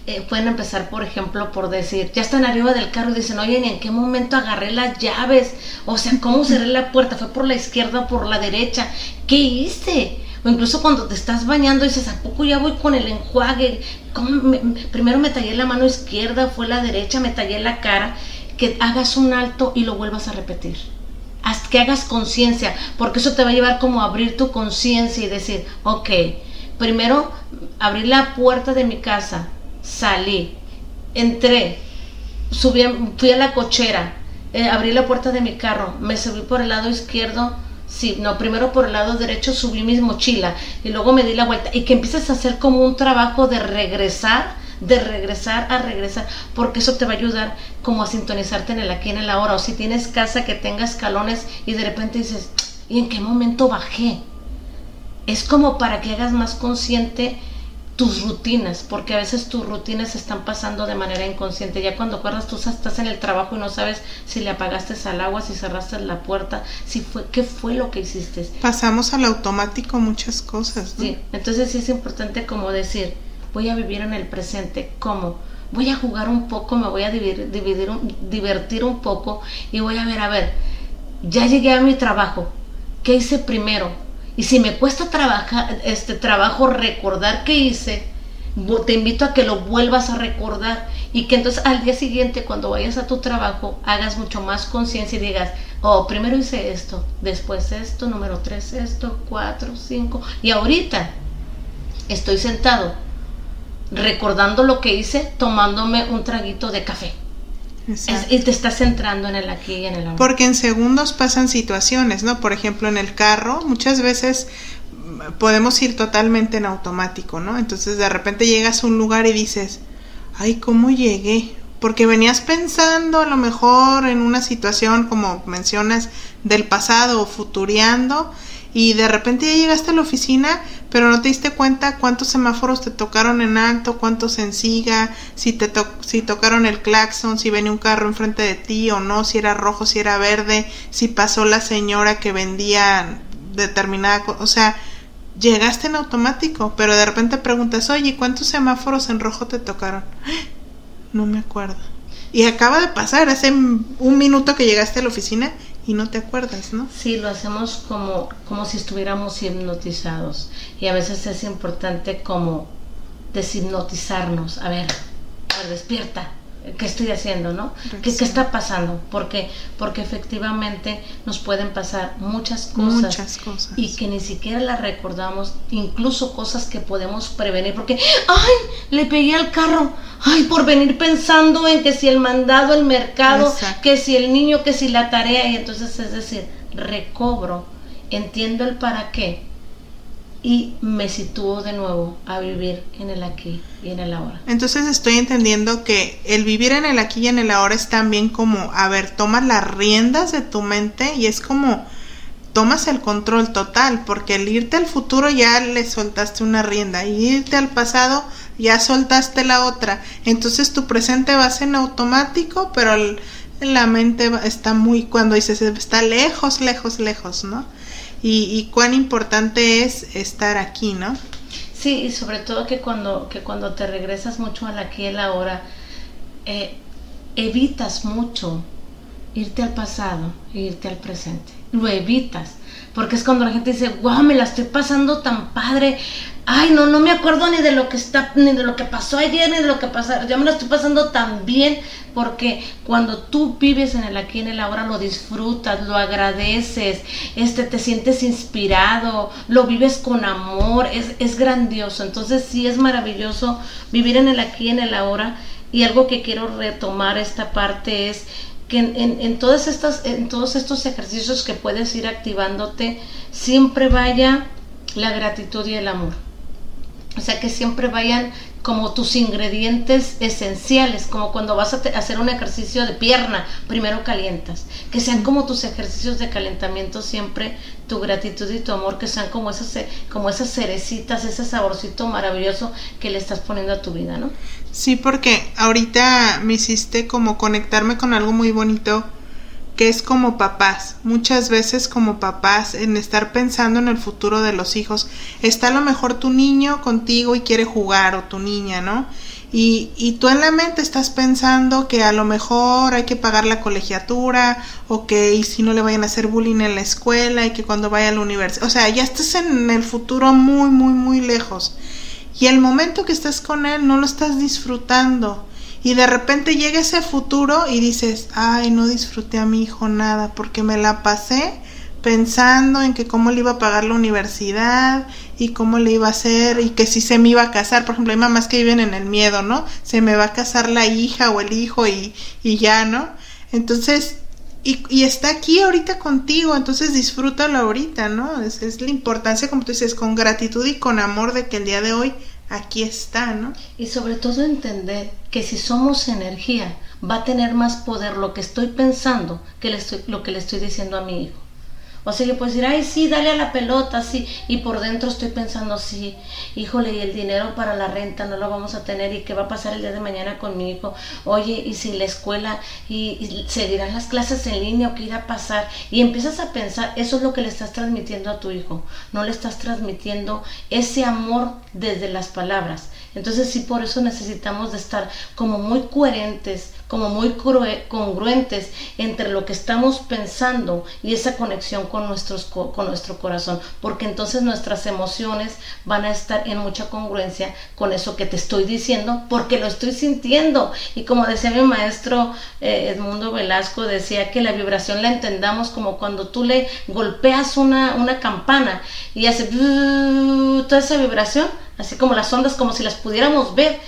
eh, pueden empezar, por ejemplo, por decir, ya están arriba del carro y dicen, oye, ¿en qué momento agarré las llaves? O sea, ¿cómo cerré la puerta? ¿Fue por la izquierda o por la derecha? ¿Qué hice? O incluso cuando te estás bañando dices, ¿a poco ya voy con el enjuague? primero me tallé la mano izquierda, fue la derecha, me tallé la cara. Que hagas un alto y lo vuelvas a repetir. Haz, que hagas conciencia, porque eso te va a llevar como a abrir tu conciencia y decir, ok, primero abrí la puerta de mi casa, salí, entré, subí, fui a la cochera, eh, abrí la puerta de mi carro, me subí por el lado izquierdo, sí, no, primero por el lado derecho subí mi mochila y luego me di la vuelta y que empieces a hacer como un trabajo de regresar, de regresar a regresar, porque eso te va a ayudar como a sintonizarte en el aquí, en el ahora, o si tienes casa que tenga escalones y de repente dices, ¿y en qué momento bajé? Es como para que hagas más consciente tus rutinas, porque a veces tus rutinas están pasando de manera inconsciente. Ya cuando acuerdas, tú estás en el trabajo y no sabes si le apagaste al agua, si cerraste la puerta, si fue, qué fue lo que hiciste. Pasamos al automático muchas cosas. Sí, entonces sí es importante como decir, voy a vivir en el presente, ¿cómo? Voy a jugar un poco, me voy a dividir, dividir divertir un poco y voy a ver, a ver, ya llegué a mi trabajo, ¿qué hice primero? Y si me cuesta trabajar, este trabajo recordar qué hice, te invito a que lo vuelvas a recordar y que entonces al día siguiente cuando vayas a tu trabajo hagas mucho más conciencia y digas, oh, primero hice esto, después esto, número tres esto, cuatro, cinco, y ahorita estoy sentado recordando lo que hice tomándome un traguito de café y te estás centrando en el aquí y en el ahora. Porque en segundos pasan situaciones, ¿no? Por ejemplo, en el carro, muchas veces podemos ir totalmente en automático, ¿no? Entonces de repente llegas a un lugar y dices, ay, ¿cómo llegué? Porque venías pensando a lo mejor en una situación, como mencionas, del pasado o futureando, y de repente ya llegaste a la oficina, pero no te diste cuenta cuántos semáforos te tocaron en alto, cuántos en siga, si te si tocaron el claxon, si venía un carro enfrente de ti o no, si era rojo, si era verde, si pasó la señora que vendía determinada cosa, o sea, llegaste en automático, pero de repente preguntas, oye, ¿cuántos semáforos en rojo te tocaron? No me acuerdo. Y acaba de pasar, hace un minuto que llegaste a la oficina y no te acuerdas, ¿no? Sí, lo hacemos como, como si estuviéramos hipnotizados. Y a veces es importante como deshipnotizarnos, a ver, a ver, despierta, ¿qué estoy haciendo, no? ¿Qué, ¿Qué, está pasando? Porque, porque efectivamente nos pueden pasar muchas cosas, muchas cosas. y que ni siquiera las recordamos, incluso cosas que podemos prevenir, porque, ay, le pegué al carro, ay, por venir pensando en que si el mandado, el mercado, que si el niño, que si la tarea, y entonces es decir, recobro, entiendo el para qué y me sitúo de nuevo a vivir en el aquí y en el ahora. Entonces estoy entendiendo que el vivir en el aquí y en el ahora es también como, a ver, tomas las riendas de tu mente y es como tomas el control total, porque el irte al futuro ya le soltaste una rienda y irte al pasado ya soltaste la otra. Entonces tu presente va en automático, pero la mente está muy, cuando dices, está lejos, lejos, lejos, ¿no? Y, cuán importante es estar aquí, ¿no? Sí, y sobre todo que cuando, que cuando te regresas mucho al aquí y el ahora, eh, evitas mucho irte al pasado e irte al presente lo evitas. Porque es cuando la gente dice, wow, me la estoy pasando tan padre. Ay, no, no me acuerdo ni de lo que está, ni de lo que pasó ayer, ni de lo que pasó. Ya me la estoy pasando tan bien. Porque cuando tú vives en el aquí, en el ahora, lo disfrutas, lo agradeces, este, te sientes inspirado, lo vives con amor, es, es grandioso. Entonces sí es maravilloso vivir en el aquí, en el ahora. Y algo que quiero retomar esta parte es que en, en, todas estas, en todos estos ejercicios que puedes ir activándote, siempre vaya la gratitud y el amor. O sea, que siempre vayan como tus ingredientes esenciales, como cuando vas a hacer un ejercicio de pierna, primero calientas, que sean como tus ejercicios de calentamiento siempre tu gratitud y tu amor, que sean como esas, como esas cerecitas, ese saborcito maravilloso que le estás poniendo a tu vida, ¿no? Sí, porque ahorita me hiciste como conectarme con algo muy bonito que es como papás, muchas veces como papás, en estar pensando en el futuro de los hijos. Está a lo mejor tu niño contigo y quiere jugar o tu niña, ¿no? Y, y tú en la mente estás pensando que a lo mejor hay que pagar la colegiatura o que y si no le vayan a hacer bullying en la escuela y que cuando vaya a la universidad, o sea, ya estás en el futuro muy, muy, muy lejos. Y el momento que estás con él no lo estás disfrutando y de repente llega ese futuro y dices, ay, no disfruté a mi hijo nada porque me la pasé pensando en que cómo le iba a pagar la universidad y cómo le iba a hacer y que si se me iba a casar, por ejemplo, hay mamás que viven en el miedo, ¿no? Se me va a casar la hija o el hijo y, y ya, ¿no? Entonces, y, y, está aquí ahorita contigo, entonces disfrútalo ahorita, ¿no? Es, es la importancia, como tú dices, con gratitud y con amor de que el día de hoy aquí está, ¿no? Y sobre todo entender que si somos energía, va a tener más poder lo que estoy pensando que le estoy, lo que le estoy diciendo a mi hijo. O sea, yo puedo decir, ay, sí, dale a la pelota, sí. Y por dentro estoy pensando, sí, híjole, y el dinero para la renta no lo vamos a tener. ¿Y qué va a pasar el día de mañana con mi hijo? Oye, y si la escuela, y, y seguirán las clases en línea o qué irá a pasar. Y empiezas a pensar, eso es lo que le estás transmitiendo a tu hijo. No le estás transmitiendo ese amor desde las palabras. Entonces sí, por eso necesitamos de estar como muy coherentes, como muy congruentes entre lo que estamos pensando y esa conexión con, nuestros, con nuestro corazón, porque entonces nuestras emociones van a estar en mucha congruencia con eso que te estoy diciendo, porque lo estoy sintiendo. Y como decía mi maestro eh, Edmundo Velasco, decía que la vibración la entendamos como cuando tú le golpeas una, una campana y hace toda esa vibración, así como las ondas, como si las pudiéramos ver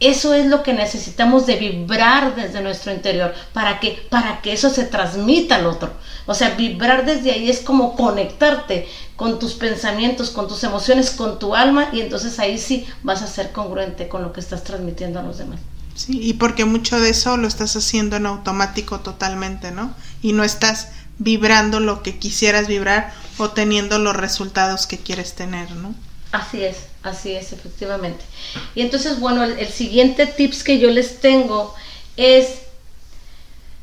eso es lo que necesitamos de vibrar desde nuestro interior para que para que eso se transmita al otro. O sea, vibrar desde ahí es como conectarte con tus pensamientos, con tus emociones, con tu alma y entonces ahí sí vas a ser congruente con lo que estás transmitiendo a los demás. Sí, y porque mucho de eso lo estás haciendo en automático totalmente, ¿no? Y no estás vibrando lo que quisieras vibrar o teniendo los resultados que quieres tener, ¿no? Así es, así es, efectivamente. Y entonces, bueno, el, siguiente tips que yo les tengo es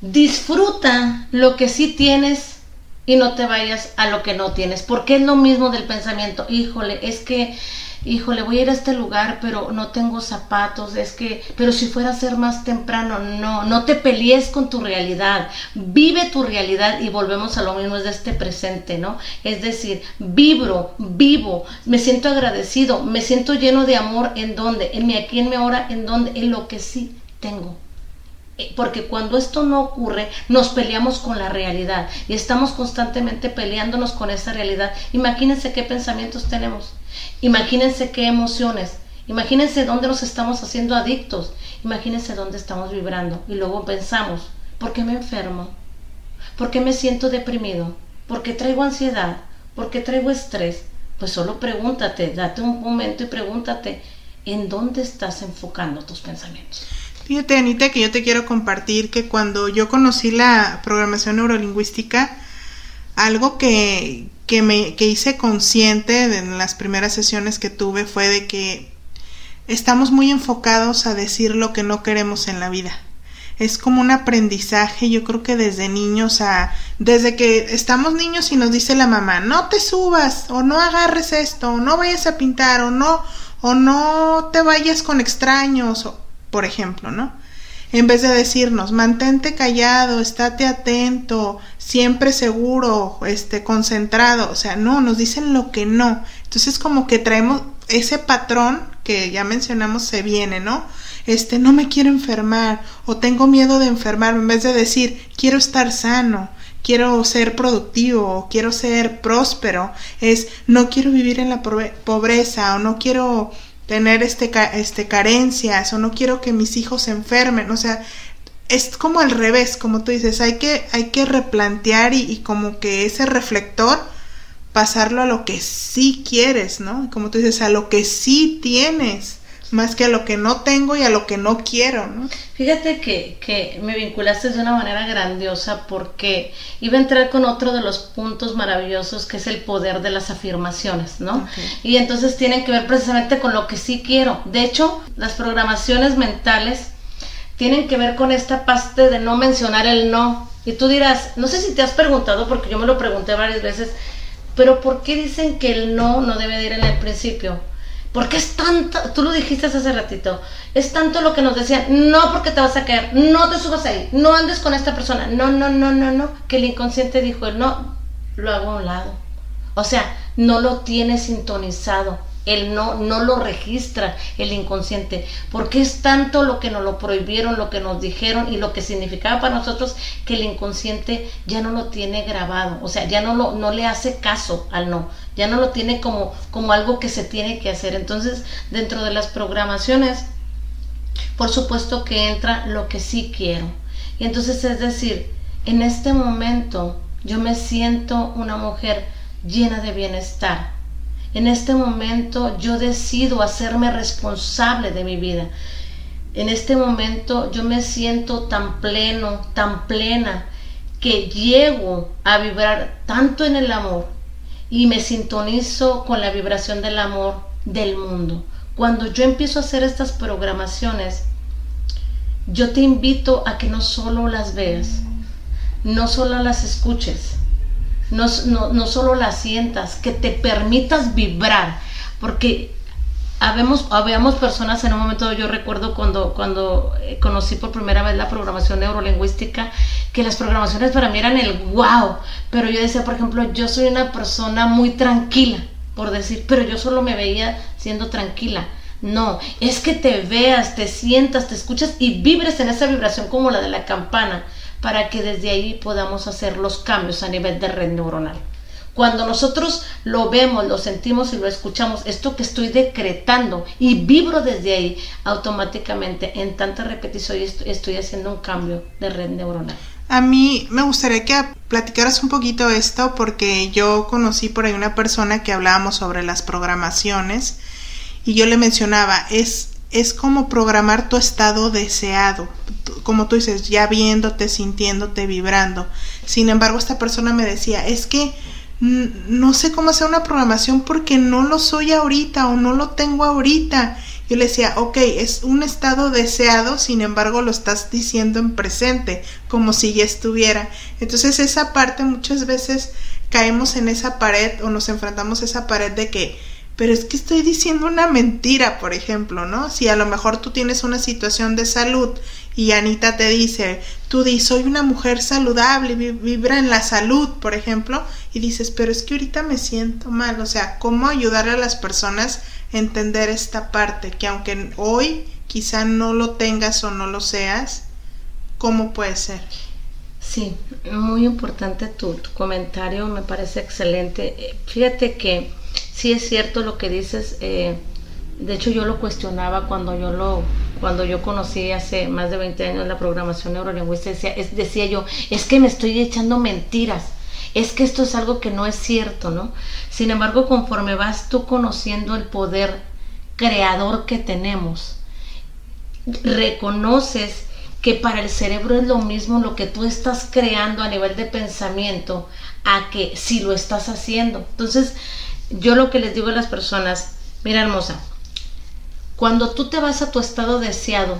disfruta lo que sí tienes y no te vayas a lo que no tienes, porque es lo mismo del pensamiento, híjole, es que híjole, voy a ir a este lugar, pero no tengo zapatos, es que, pero si fuera a ser más temprano, no, no te pelees con tu realidad, vive tu realidad y volvemos a lo mismo, es de este presente, ¿no? Es decir, vibro, vivo, me siento agradecido, me siento lleno de amor, ¿en dónde? En mi aquí, en mi ahora, ¿en dónde? En lo que sí tengo porque cuando esto no ocurre, nos peleamos con la realidad y estamos constantemente peleándonos con esa realidad. Imagínense qué pensamientos tenemos. Imagínense qué emociones, imagínense dónde nos estamos haciendo adictos, imagínense dónde estamos vibrando y luego pensamos, ¿por qué me enfermo? ¿Por qué me siento deprimido? ¿Por qué traigo ansiedad? ¿Por qué traigo estrés? Pues solo pregúntate, date un momento y pregúntate, ¿en dónde estás enfocando tus pensamientos? Fíjate, Anita, que yo te quiero compartir que cuando yo conocí la programación neurolingüística, algo que, que, me, que hice consciente en las primeras sesiones que tuve fue de que estamos muy enfocados a decir lo que no queremos en la vida. Es como un aprendizaje, yo creo que desde niños a... Desde que estamos niños y nos dice la mamá, no te subas, o no agarres esto, o no vayas a pintar, o no, o no te vayas con extraños, por ejemplo, ¿no? En vez de decirnos, mantente callado, estate atento, siempre seguro, este, concentrado. O sea, no, nos dicen lo que no. Entonces como que traemos ese patrón que ya mencionamos se viene, ¿no? Este, no me quiero enfermar o tengo miedo de enfermar en vez de decir, quiero estar sano, quiero ser productivo, quiero ser próspero, es no quiero vivir en la pobreza o no quiero tener este, este carencias o no quiero que mis hijos se enfermen, o sea, es como al revés, como tú dices, hay que, hay que replantear y, y como que ese reflector pasarlo a lo que sí quieres, ¿no? Como tú dices, a lo que sí tienes más que a lo que no tengo y a lo que no quiero, ¿no? Fíjate que, que me vinculaste de una manera grandiosa porque iba a entrar con otro de los puntos maravillosos que es el poder de las afirmaciones, ¿no? Y entonces tienen que ver precisamente con lo que sí quiero. De hecho, las programaciones mentales tienen que ver con esta parte de no mencionar el no. Y tú dirás, no sé si te has preguntado, porque yo me lo pregunté varias veces, pero ¿por qué dicen que el no no debe de ir en el principio? Porque es tanto, tú lo dijiste hace ratito, es tanto lo que nos decían, no porque te vas a caer, no te subas ahí, no andes con esta persona, no, no, no, no, no, que el inconsciente dijo, no, lo hago a un lado. O sea, no lo tiene sintonizado el no, no lo registra el inconsciente, porque es tanto lo que nos lo prohibieron, lo que nos dijeron y lo que significaba para nosotros que el inconsciente ya no lo tiene grabado, o sea, ya no, lo, no le hace caso al no, ya no lo tiene como, como algo que se tiene que hacer. Entonces, dentro de las programaciones, por supuesto que entra lo que sí quiero. Y entonces, es decir, en este momento yo me siento una mujer llena de bienestar en este momento yo decido hacerme responsable de mi vida. En este momento yo me siento tan pleno, tan plena, que llego a vibrar tanto en el amor y me sintonizo con la vibración del amor del mundo. Cuando yo empiezo a hacer estas programaciones, yo te invito a que no solo las veas, no solo las escuches, no, no, solo la sientas, que te permitas vibrar, porque habemos, habíamos personas en un momento, yo recuerdo cuando, cuando eh, conocí por primera vez la programación neurolingüística, que las programaciones para mí eran el wow, pero yo decía, por ejemplo, yo soy una persona muy tranquila, por decir, pero yo solo me veía siendo tranquila. No, es que te veas, te sientas, te escuchas y vibres en esa vibración como la de la campana para que desde ahí podamos hacer los cambios a nivel de red neuronal. Cuando nosotros lo vemos, lo sentimos y lo escuchamos, esto que estoy decretando y vibro desde ahí, automáticamente en tanta repetición estoy haciendo un cambio de red neuronal. A mí me gustaría que platicaras un poquito esto porque yo conocí por ahí una persona que hablábamos sobre las programaciones y yo le mencionaba, es es como programar tu estado deseado, como tú dices, ya viéndote, sintiéndote, vibrando. Sin embargo, esta persona me decía, es que no sé cómo hacer una programación porque no lo soy ahorita o no lo tengo ahorita. Yo le decía, ok, es un estado deseado, sin embargo lo estás diciendo en presente, como si ya estuviera. Entonces esa parte muchas veces caemos en esa pared o nos enfrentamos a esa pared de que pero es que estoy diciendo una mentira, por ejemplo, ¿no? Si a lo mejor tú tienes una situación de salud y Anita te dice, tú dices, soy una mujer saludable, vibra en la salud, por ejemplo, y dices, pero es que ahorita me siento mal, o sea, ¿cómo ayudar a las personas a entender esta parte? Que aunque hoy quizá no lo tengas o no lo seas, ¿cómo puede ser? Sí, muy importante tu, tu comentario, me parece excelente. Eh, fíjate que sí es cierto lo que dices. Eh, de hecho, yo lo cuestionaba cuando yo lo cuando yo conocí hace más de 20 años la programación neurolingüística, decía, decía yo, es que me estoy echando mentiras, es que esto es algo que no es cierto, ¿no? Sin embargo, conforme vas tú conociendo el poder creador que tenemos, reconoces que para el cerebro es lo mismo lo que tú estás creando a nivel de pensamiento a que si lo estás haciendo. Entonces, yo lo que les digo a las personas, mira hermosa, cuando tú te vas a tu estado deseado,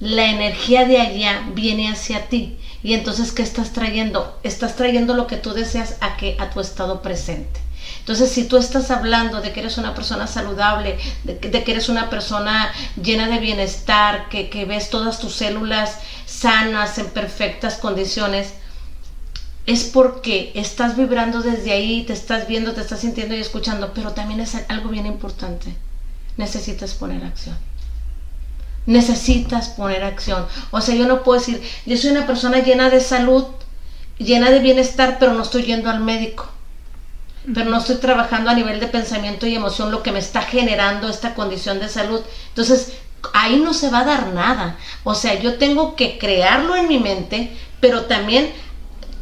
la energía de allá viene hacia ti. Y entonces, ¿qué estás trayendo? Estás trayendo lo que tú deseas a, que, a tu estado presente. Entonces, si tú estás hablando de que eres una persona saludable, de, que eres una persona llena de bienestar, que, que ves todas tus células sanas, en perfectas condiciones, es porque estás vibrando desde ahí, te estás viendo, te estás sintiendo y escuchando, pero también es algo bien importante. Necesitas poner acción. Necesitas poner acción. O sea, yo no puedo decir, yo soy una persona llena de salud, llena de bienestar, pero no estoy yendo al médico. Pero no estoy trabajando a nivel de pensamiento y emoción lo que me está generando esta condición de salud. Entonces, ahí no se va a dar nada. O sea, yo tengo que crearlo en mi mente, pero también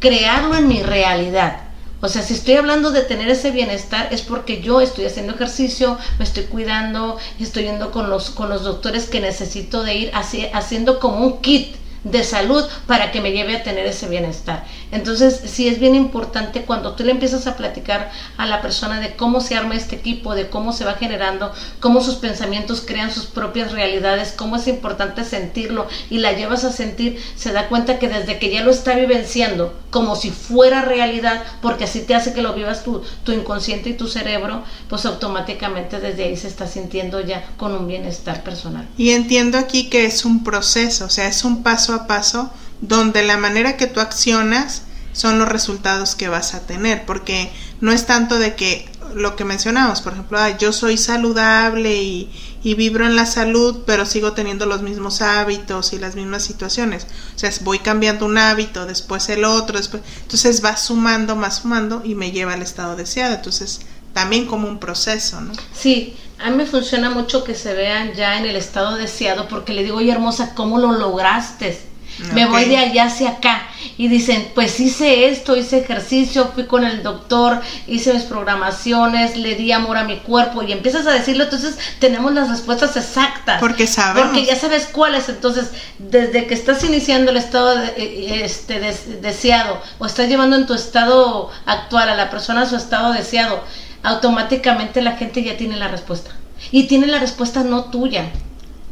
crearlo en mi realidad. O sea, si estoy hablando de tener ese bienestar es porque yo estoy haciendo ejercicio, me estoy cuidando, estoy yendo con los, con los doctores que necesito de ir haciendo como un kit de salud para que me lleve a tener ese bienestar. Entonces, sí es bien importante cuando tú le empiezas a platicar a la persona de cómo se arma este equipo, de cómo se va generando, cómo sus pensamientos crean sus propias realidades, cómo es importante sentirlo y la llevas a sentir, se da cuenta que desde que ya lo está vivenciando como si fuera realidad, porque así te hace que lo vivas tu, tu inconsciente y tu cerebro, pues automáticamente desde ahí se está sintiendo ya con un bienestar personal. Y entiendo aquí que es un proceso, o sea, es un paso a paso donde la manera que tú accionas son los resultados que vas a tener, porque no es tanto de que lo que mencionamos, por ejemplo, yo soy saludable y, y, vibro en la salud, pero sigo teniendo los mismos hábitos y las mismas situaciones. O sea, voy cambiando un hábito, después el otro, después. Entonces va sumando, más sumando y me lleva al estado deseado. Entonces, también como un proceso, ¿no? Sí, a mí me funciona mucho que se vean ya en el estado deseado porque le digo, oye hermosa, ¿cómo lo lograste? Me voy de allá hacia acá y dicen, pues hice esto, hice ejercicio, fui con el doctor, hice mis programaciones, le di amor a mi cuerpo y empiezas a decirlo, entonces tenemos las respuestas exactas. Porque sabes. Porque ya sabes cuáles, entonces desde que estás iniciando el estado de, eh, este, deseado o estás llevando en tu estado actual a la persona a su estado deseado, automáticamente la gente ya tiene la respuesta. Y tiene la respuesta no tuya,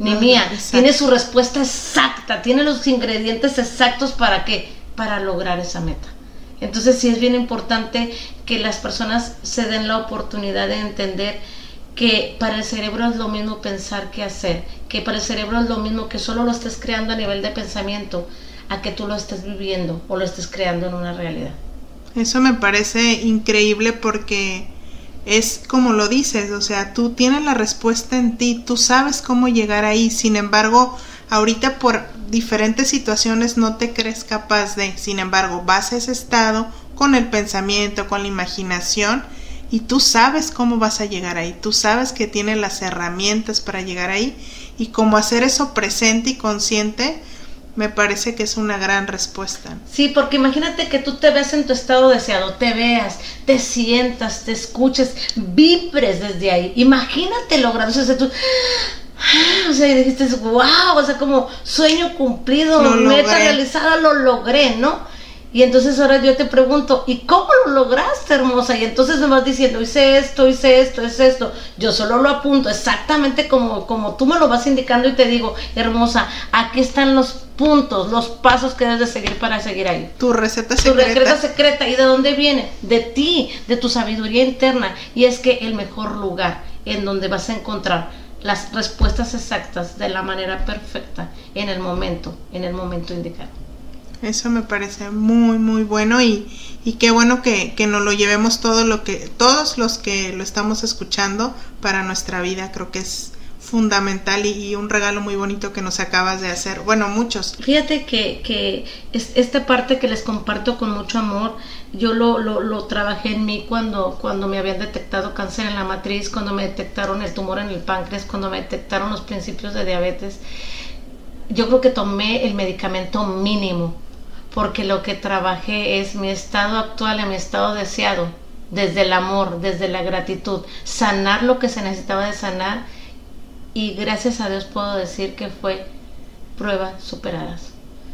ni mía. Tiene su respuesta exacta, tiene los ingredientes exactos para qué? Para lograr esa meta. Entonces sí es bien importante que las personas se den la oportunidad de entender que para el cerebro es lo mismo pensar que hacer, que para el cerebro es lo mismo que solo lo estés creando a nivel de pensamiento, a que tú lo estés viviendo o lo estés creando en una realidad. Eso me parece increíble porque es como lo dices, o sea, tú tienes la respuesta en ti, tú sabes cómo llegar ahí, sin embargo, ahorita por diferentes situaciones no te crees capaz de, sin embargo, vas a ese estado con el pensamiento, con la imaginación, y tú sabes cómo vas a llegar ahí, tú sabes que tienes las herramientas para llegar ahí, y cómo hacer eso presente y consciente, me parece que es una gran respuesta. Sí, porque imagínate que tú te ves en tu estado deseado, te veas, te sientas, te escuches, vibres desde ahí. Imagínate lograr eso. Sea, tú, o sea, dijiste, wow, o sea, como sueño cumplido, meta realizada, lo logré, ¿no? Y entonces ahora yo te pregunto, ¿y cómo lo lograste, hermosa? Y entonces me vas diciendo, hice esto, hice esto, hice esto. Yo solo lo apunto exactamente como, como tú me lo vas indicando y te digo, hermosa, aquí están los puntos, los pasos que debes de seguir para seguir ahí. Tu receta secreta. Tu receta secreta. ¿Y de dónde viene? De ti, de tu sabiduría interna. Y es que el mejor lugar en donde vas a encontrar las respuestas exactas de la manera perfecta en el momento, en el momento indicado. Eso me parece muy muy bueno y, y qué bueno que, que nos lo llevemos todo lo que, todos los que lo estamos escuchando para nuestra vida. Creo que es fundamental y, un regalo muy bonito que nos acabas de hacer. Bueno, muchos. Fíjate que, que esta parte que les comparto con mucho amor, yo lo, lo, lo, trabajé en mí cuando, cuando me habían detectado cáncer en la matriz, cuando me detectaron el tumor en el páncreas, cuando me detectaron los principios de diabetes. Yo creo que tomé el medicamento mínimo, porque lo que trabajé es mi estado actual y mi estado deseado, desde el amor, desde la gratitud, sanar lo que se necesitaba de sanar y gracias a Dios puedo decir que fue pruebas superadas.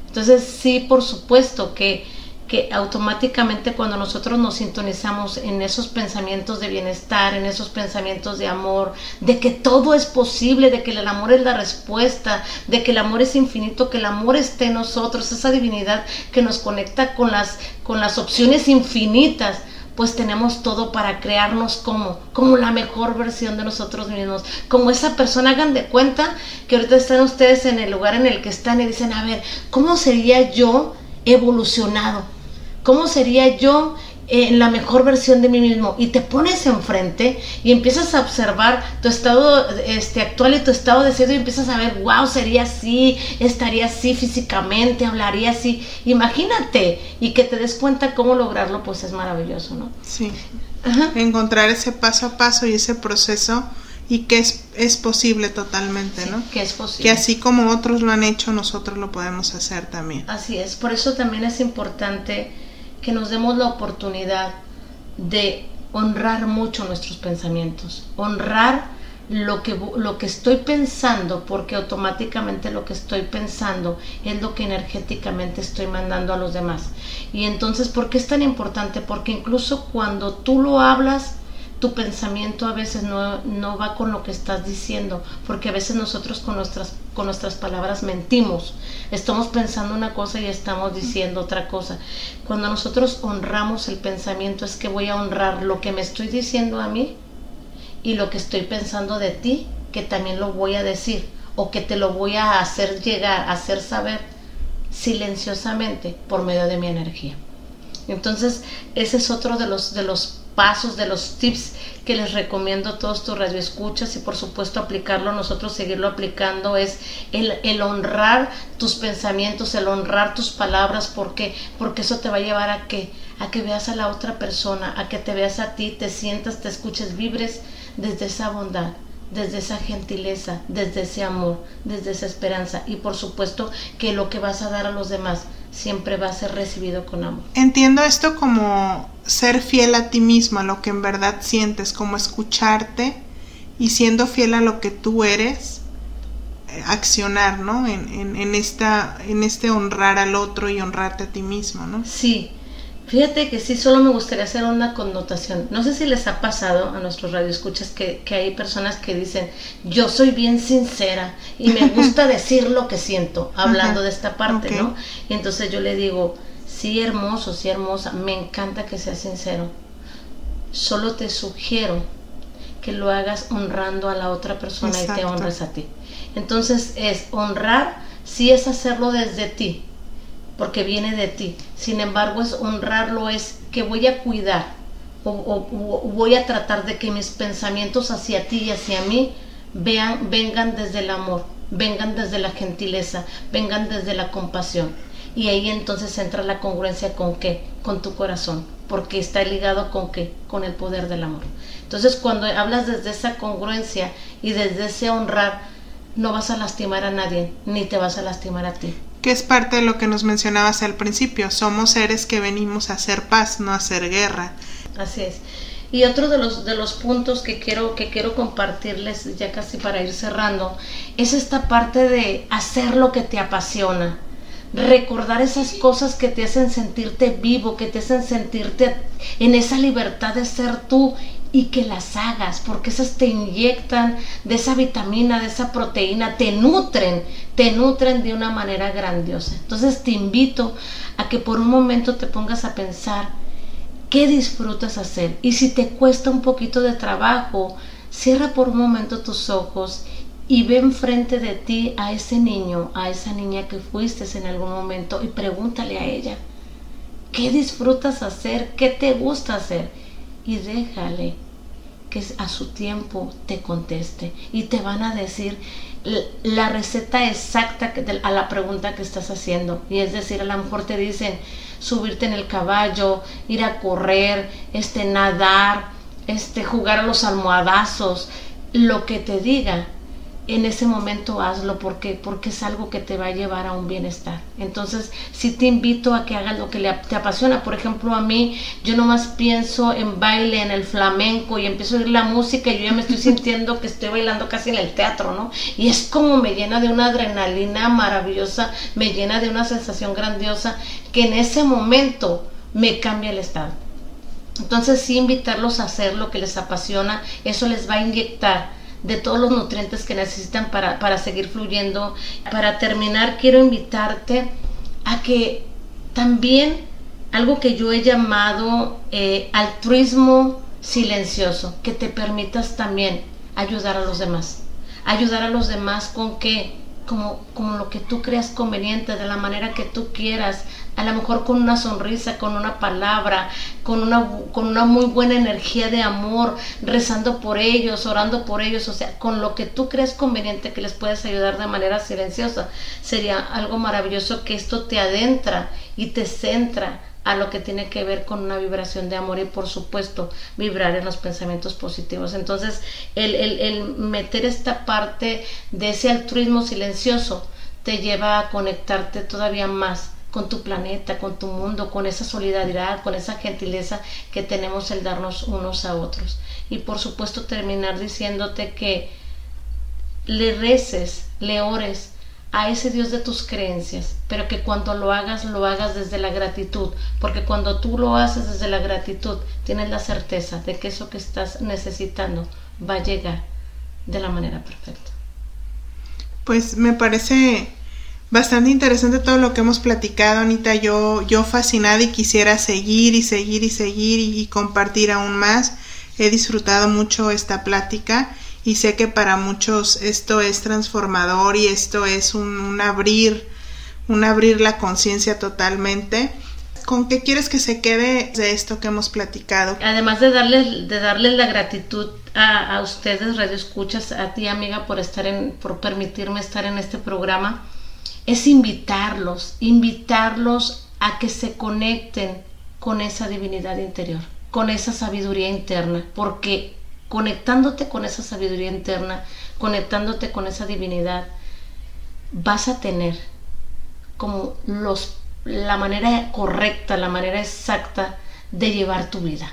Entonces sí, por supuesto que, que automáticamente cuando nosotros nos sintonizamos en esos pensamientos de bienestar, en esos pensamientos de amor, de que todo es posible, de que el amor es la respuesta, de que el amor es infinito, que el amor esté en nosotros, esa divinidad que nos conecta con las, con las opciones infinitas, pues tenemos todo para crearnos como, como la mejor versión de nosotros mismos, como esa persona, hagan de cuenta que ahorita están ustedes en el lugar en el que están y dicen, a ver, ¿cómo sería yo evolucionado? ¿Cómo sería yo en la mejor versión de mí mismo y te pones enfrente y empiezas a observar tu estado este, actual y tu estado de ser y empiezas a ver, wow, sería así, estaría así físicamente, hablaría así. Imagínate y que te des cuenta cómo lograrlo, pues es maravilloso, ¿no? Sí. Encontrar ese paso a paso y ese proceso y que es, es posible totalmente, ¿no? Que es posible. Que así como otros lo han hecho, nosotros lo podemos hacer también. Así es, por eso también es importante que nos demos la oportunidad de honrar mucho nuestros pensamientos, honrar lo que, lo que estoy pensando, porque automáticamente lo que estoy pensando es lo que energéticamente estoy mandando a los demás. Y entonces, ¿por qué es tan importante? Porque incluso cuando tú lo hablas, tu pensamiento a veces no, no, va con lo que estás diciendo, porque a veces nosotros con nuestras, con nuestras palabras mentimos. Estamos pensando una cosa y estamos diciendo otra cosa. Cuando nosotros honramos el pensamiento es que voy a honrar lo que me estoy diciendo a mí y lo que estoy pensando de ti, que también lo voy a decir o que te lo voy a hacer llegar, hacer saber silenciosamente por medio de mi energía. Entonces, ese es otro de los, de los pasos, de los tips que les recomiendo a todos tus radioescuchas y por supuesto aplicarlo, nosotros seguirlo aplicando es el, el, honrar tus pensamientos, el honrar tus palabras, porque porque eso te va a llevar a que a que veas a la otra persona, a que te veas a ti, te sientas, te escuches, vibres desde esa bondad desde esa gentileza, desde ese amor, desde esa esperanza y por supuesto que lo que vas a dar a los demás siempre va a ser recibido con amor. Entiendo esto como ser fiel a ti mismo, a lo que en verdad sientes, como escucharte y siendo fiel a lo que tú eres, eh, accionar, ¿no? En, en, en, esta, en este honrar al otro y honrarte a ti mismo, ¿no? Sí, Fíjate que sí, solo me gustaría hacer una connotación. No sé si les ha pasado a nuestros radioescuchas que, que hay personas que dicen, yo soy bien sincera y me gusta decir lo que siento, hablando de esta parte, ¿no? Y entonces yo le digo, sí, hermoso, sí, hermosa, me encanta que seas sincero. Solo te sugiero que lo hagas honrando a la otra persona y te honres a ti. Entonces es honrar, sí es hacerlo desde ti, porque viene de ti. Sin embargo, es honrarlo, es que voy a cuidar o, voy a tratar de que mis pensamientos hacia ti y hacia mí vean, vengan desde el amor, vengan desde la gentileza, vengan desde la compasión. Y ahí entonces entra la congruencia con qué? Con tu corazón, porque está ligado con qué? Con el poder del amor. Entonces cuando hablas desde esa congruencia y desde ese honrar, no vas a lastimar a nadie, ni te vas a lastimar a ti que es parte de lo que nos mencionabas al principio. Somos seres que venimos a hacer paz, no a hacer guerra. Así es. Y otro de los, de los puntos que quiero, que quiero compartirles, ya casi para ir cerrando, es esta parte de hacer lo que te apasiona. Recordar esas cosas que te hacen sentirte vivo, que te hacen sentirte en esa libertad de ser tú y que las hagas, porque esas te inyectan de esa vitamina, de esa proteína, te nutren, te nutren de una manera grandiosa. Entonces te invito a que por un momento te pongas a pensar qué disfrutas hacer y si te cuesta un poquito de trabajo, cierra por un momento tus ojos y ve enfrente de ti a ese niño, a esa niña que fuiste en algún momento y pregúntale a ella, ¿qué disfrutas hacer? ¿Qué te gusta hacer? Y déjale que a su tiempo te conteste y te van a decir la receta exacta a la pregunta que estás haciendo. Y es decir, a lo mejor te dicen subirte en el caballo, ir a correr, este nadar, este jugar a los almohadazos, lo que te diga, en ese momento hazlo porque porque es algo que te va a llevar a un bienestar. Entonces, si te invito a que hagas lo que te apasiona, por ejemplo, a mí yo nomás pienso en baile, en el flamenco y empiezo a oír la música y yo ya me estoy sintiendo que estoy bailando casi en el teatro, ¿no? Y es como me llena de una adrenalina maravillosa, me llena de una sensación grandiosa que en ese momento me cambia el estado. Entonces, sí invitarlos a hacer lo que les apasiona, eso les va a inyectar de todos los nutrientes que necesitan para, para seguir fluyendo. Para terminar, quiero invitarte a que también algo que yo he llamado eh, altruismo silencioso, que te permitas también ayudar a los demás. Ayudar a los demás con que, como, como lo que tú creas conveniente, de la manera que tú quieras, a lo mejor con una sonrisa, con una palabra, con una, con una muy buena energía de amor, rezando por ellos, orando por ellos, o sea, con lo que tú crees conveniente que les puedes ayudar de manera silenciosa. Sería algo maravilloso que esto te adentra y te centra a lo que tiene que ver con una vibración de amor y por supuesto vibrar en los pensamientos positivos. Entonces, el, el, el meter esta parte de ese altruismo silencioso te lleva a conectarte todavía más con tu planeta, con tu mundo, con esa solidaridad, con esa gentileza que tenemos el darnos unos a otros. Y por supuesto terminar diciéndote que le reces, le ores a ese Dios de tus creencias, pero que cuando lo hagas, lo hagas desde la gratitud, porque cuando tú lo haces desde la gratitud, tienes la certeza de que eso que estás necesitando va a llegar de la manera perfecta. Pues me parece Bastante interesante todo lo que hemos platicado, Anita. Yo, yo fascinada y quisiera seguir y seguir y seguir y, compartir aún más. He disfrutado mucho esta plática y sé que para muchos esto es transformador y esto es un, abrir, un abrir la conciencia totalmente. ¿Con qué quieres que se quede de esto que hemos platicado? Además de darles, de darles la gratitud a, a ustedes, Radio Escuchas, a ti amiga, por estar en, por permitirme estar en este programa es invitarlos, invitarlos a que se conecten con esa divinidad interior, con esa sabiduría interna, porque conectándote con esa sabiduría interna, conectándote con esa divinidad, vas a tener como los la manera correcta, la manera exacta de llevar tu vida.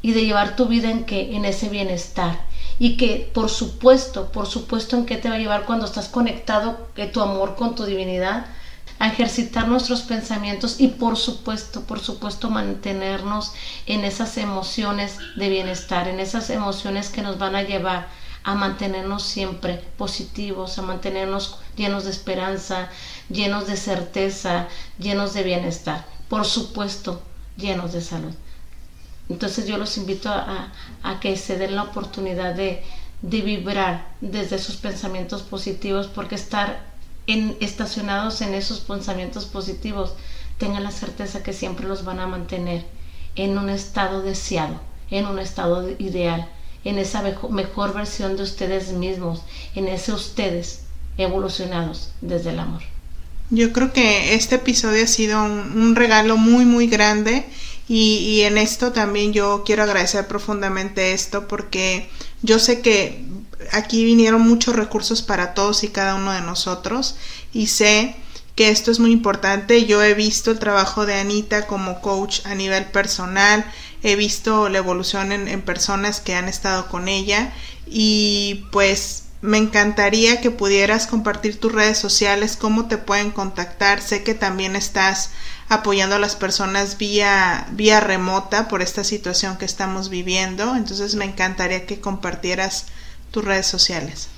Y de llevar tu vida en que en ese bienestar y que por supuesto, por supuesto en qué te va a llevar cuando estás conectado que tu amor con tu divinidad a ejercitar nuestros pensamientos y por supuesto, por supuesto mantenernos en esas emociones de bienestar, en esas emociones que nos van a llevar a mantenernos siempre positivos, a mantenernos llenos de esperanza, llenos de certeza, llenos de bienestar, por supuesto, llenos de salud. Entonces yo los invito a, que se den la oportunidad de, vibrar desde sus pensamientos positivos, porque estar en, estacionados en esos pensamientos positivos, tengan la certeza que siempre los van a mantener en un estado deseado, en un estado ideal, en esa mejor, versión de ustedes mismos, en ese ustedes evolucionados desde el amor. Yo creo que este episodio ha sido un regalo muy, muy grande y, en esto también yo quiero agradecer profundamente esto porque yo sé que aquí vinieron muchos recursos para todos y cada uno de nosotros y sé que esto es muy importante. Yo he visto el trabajo de Anita como coach a nivel personal, he visto la evolución en, en personas que han estado con ella y pues me encantaría que pudieras compartir tus redes sociales, cómo te pueden contactar. Sé que también estás apoyando a las personas vía, vía remota por esta situación que estamos viviendo. Entonces me encantaría que compartieras tus redes sociales.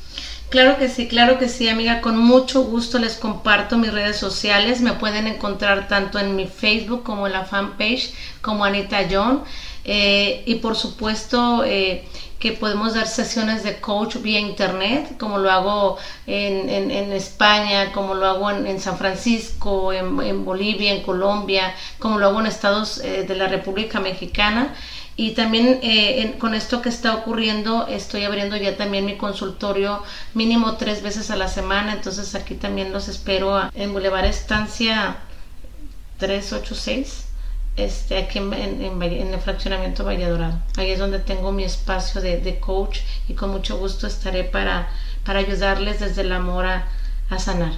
Claro que sí, claro que sí, amiga. Con mucho gusto les comparto mis redes sociales. Me pueden encontrar tanto en mi Facebook como en la fanpage como Anita John. Eh, y por supuesto, eh, que podemos dar sesiones de coach vía internet, como lo hago en, en, España, como lo hago en, San Francisco, en, Bolivia, en Colombia, como lo hago en estados eh, de la República Mexicana. Y también eh, con esto que está ocurriendo, estoy abriendo ya también mi consultorio mínimo tres veces a la semana. Entonces aquí también los espero en Boulevard Estancia 386 este, aquí en, el fraccionamiento Valle Dorado. Ahí es donde tengo mi espacio de, coach y con mucho gusto estaré para, para ayudarles desde el amor a, sanar.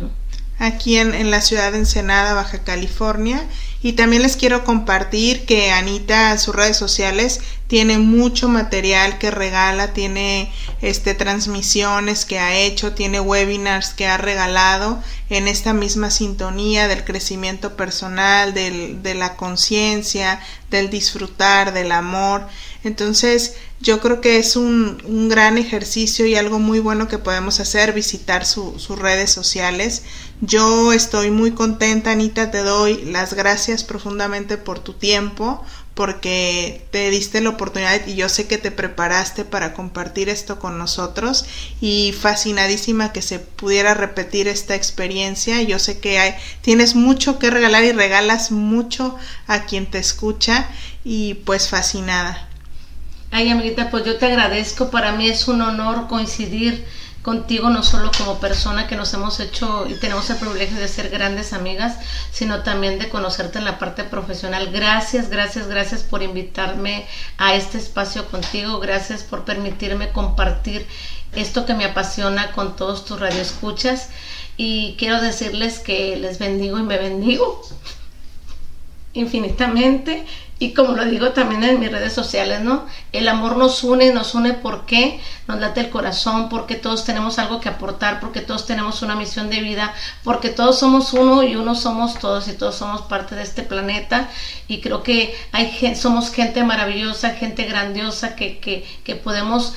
Aquí en, en, la ciudad de Ensenada, Baja California. Y también les quiero compartir que Anita sus redes sociales tiene mucho material que regala, tiene este transmisiones que ha hecho, tiene webinars que ha regalado en esta misma sintonía del crecimiento personal, del, de la conciencia, del disfrutar, del amor. Entonces, yo creo que es un, un, gran ejercicio y algo muy bueno que podemos hacer, visitar su, sus redes sociales. Yo estoy muy contenta, Anita, te doy las gracias profundamente por tu tiempo, porque te diste la oportunidad y yo sé que te preparaste para compartir esto con nosotros y fascinadísima que se pudiera repetir esta experiencia. Yo sé que hay, tienes mucho que regalar y regalas mucho a quien te escucha y pues fascinada. Ay, amiguita, pues yo te agradezco. Para mí es un honor coincidir contigo, no solo como persona que nos hemos hecho y tenemos el privilegio de ser grandes amigas, sino también de conocerte en la parte profesional. Gracias, gracias, gracias por invitarme a este espacio contigo. Gracias por permitirme compartir esto que me apasiona con todos tus radioescuchas. Y quiero decirles que les bendigo y me bendigo infinitamente y como lo digo también en mis redes sociales, ¿no? El amor nos une, nos une porque nos late el corazón, porque todos tenemos algo que aportar, porque todos tenemos una misión de vida, porque todos somos uno y uno somos todos y todos somos parte de este planeta y creo que hay somos gente maravillosa, gente grandiosa que, que, que podemos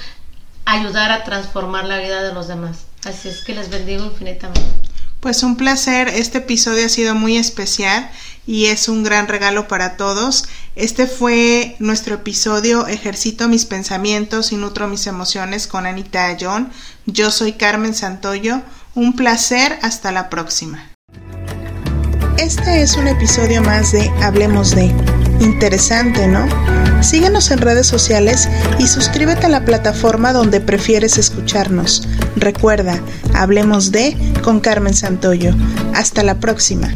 ayudar a transformar la vida de los demás. Así es que les bendigo infinitamente. Pues un placer, este episodio ha sido muy especial y es un gran regalo para todos. Este fue nuestro episodio Ejercito mis pensamientos y nutro mis emociones con Anita Ayón. Yo soy Carmen Santoyo. Un placer, hasta la próxima. Este es un episodio más de Hablemos de. Interesante, ¿no? Síguenos en redes sociales y suscríbete a la plataforma donde prefieres escucharnos. Recuerda, Hablemos de con Carmen Santoyo. Hasta la próxima.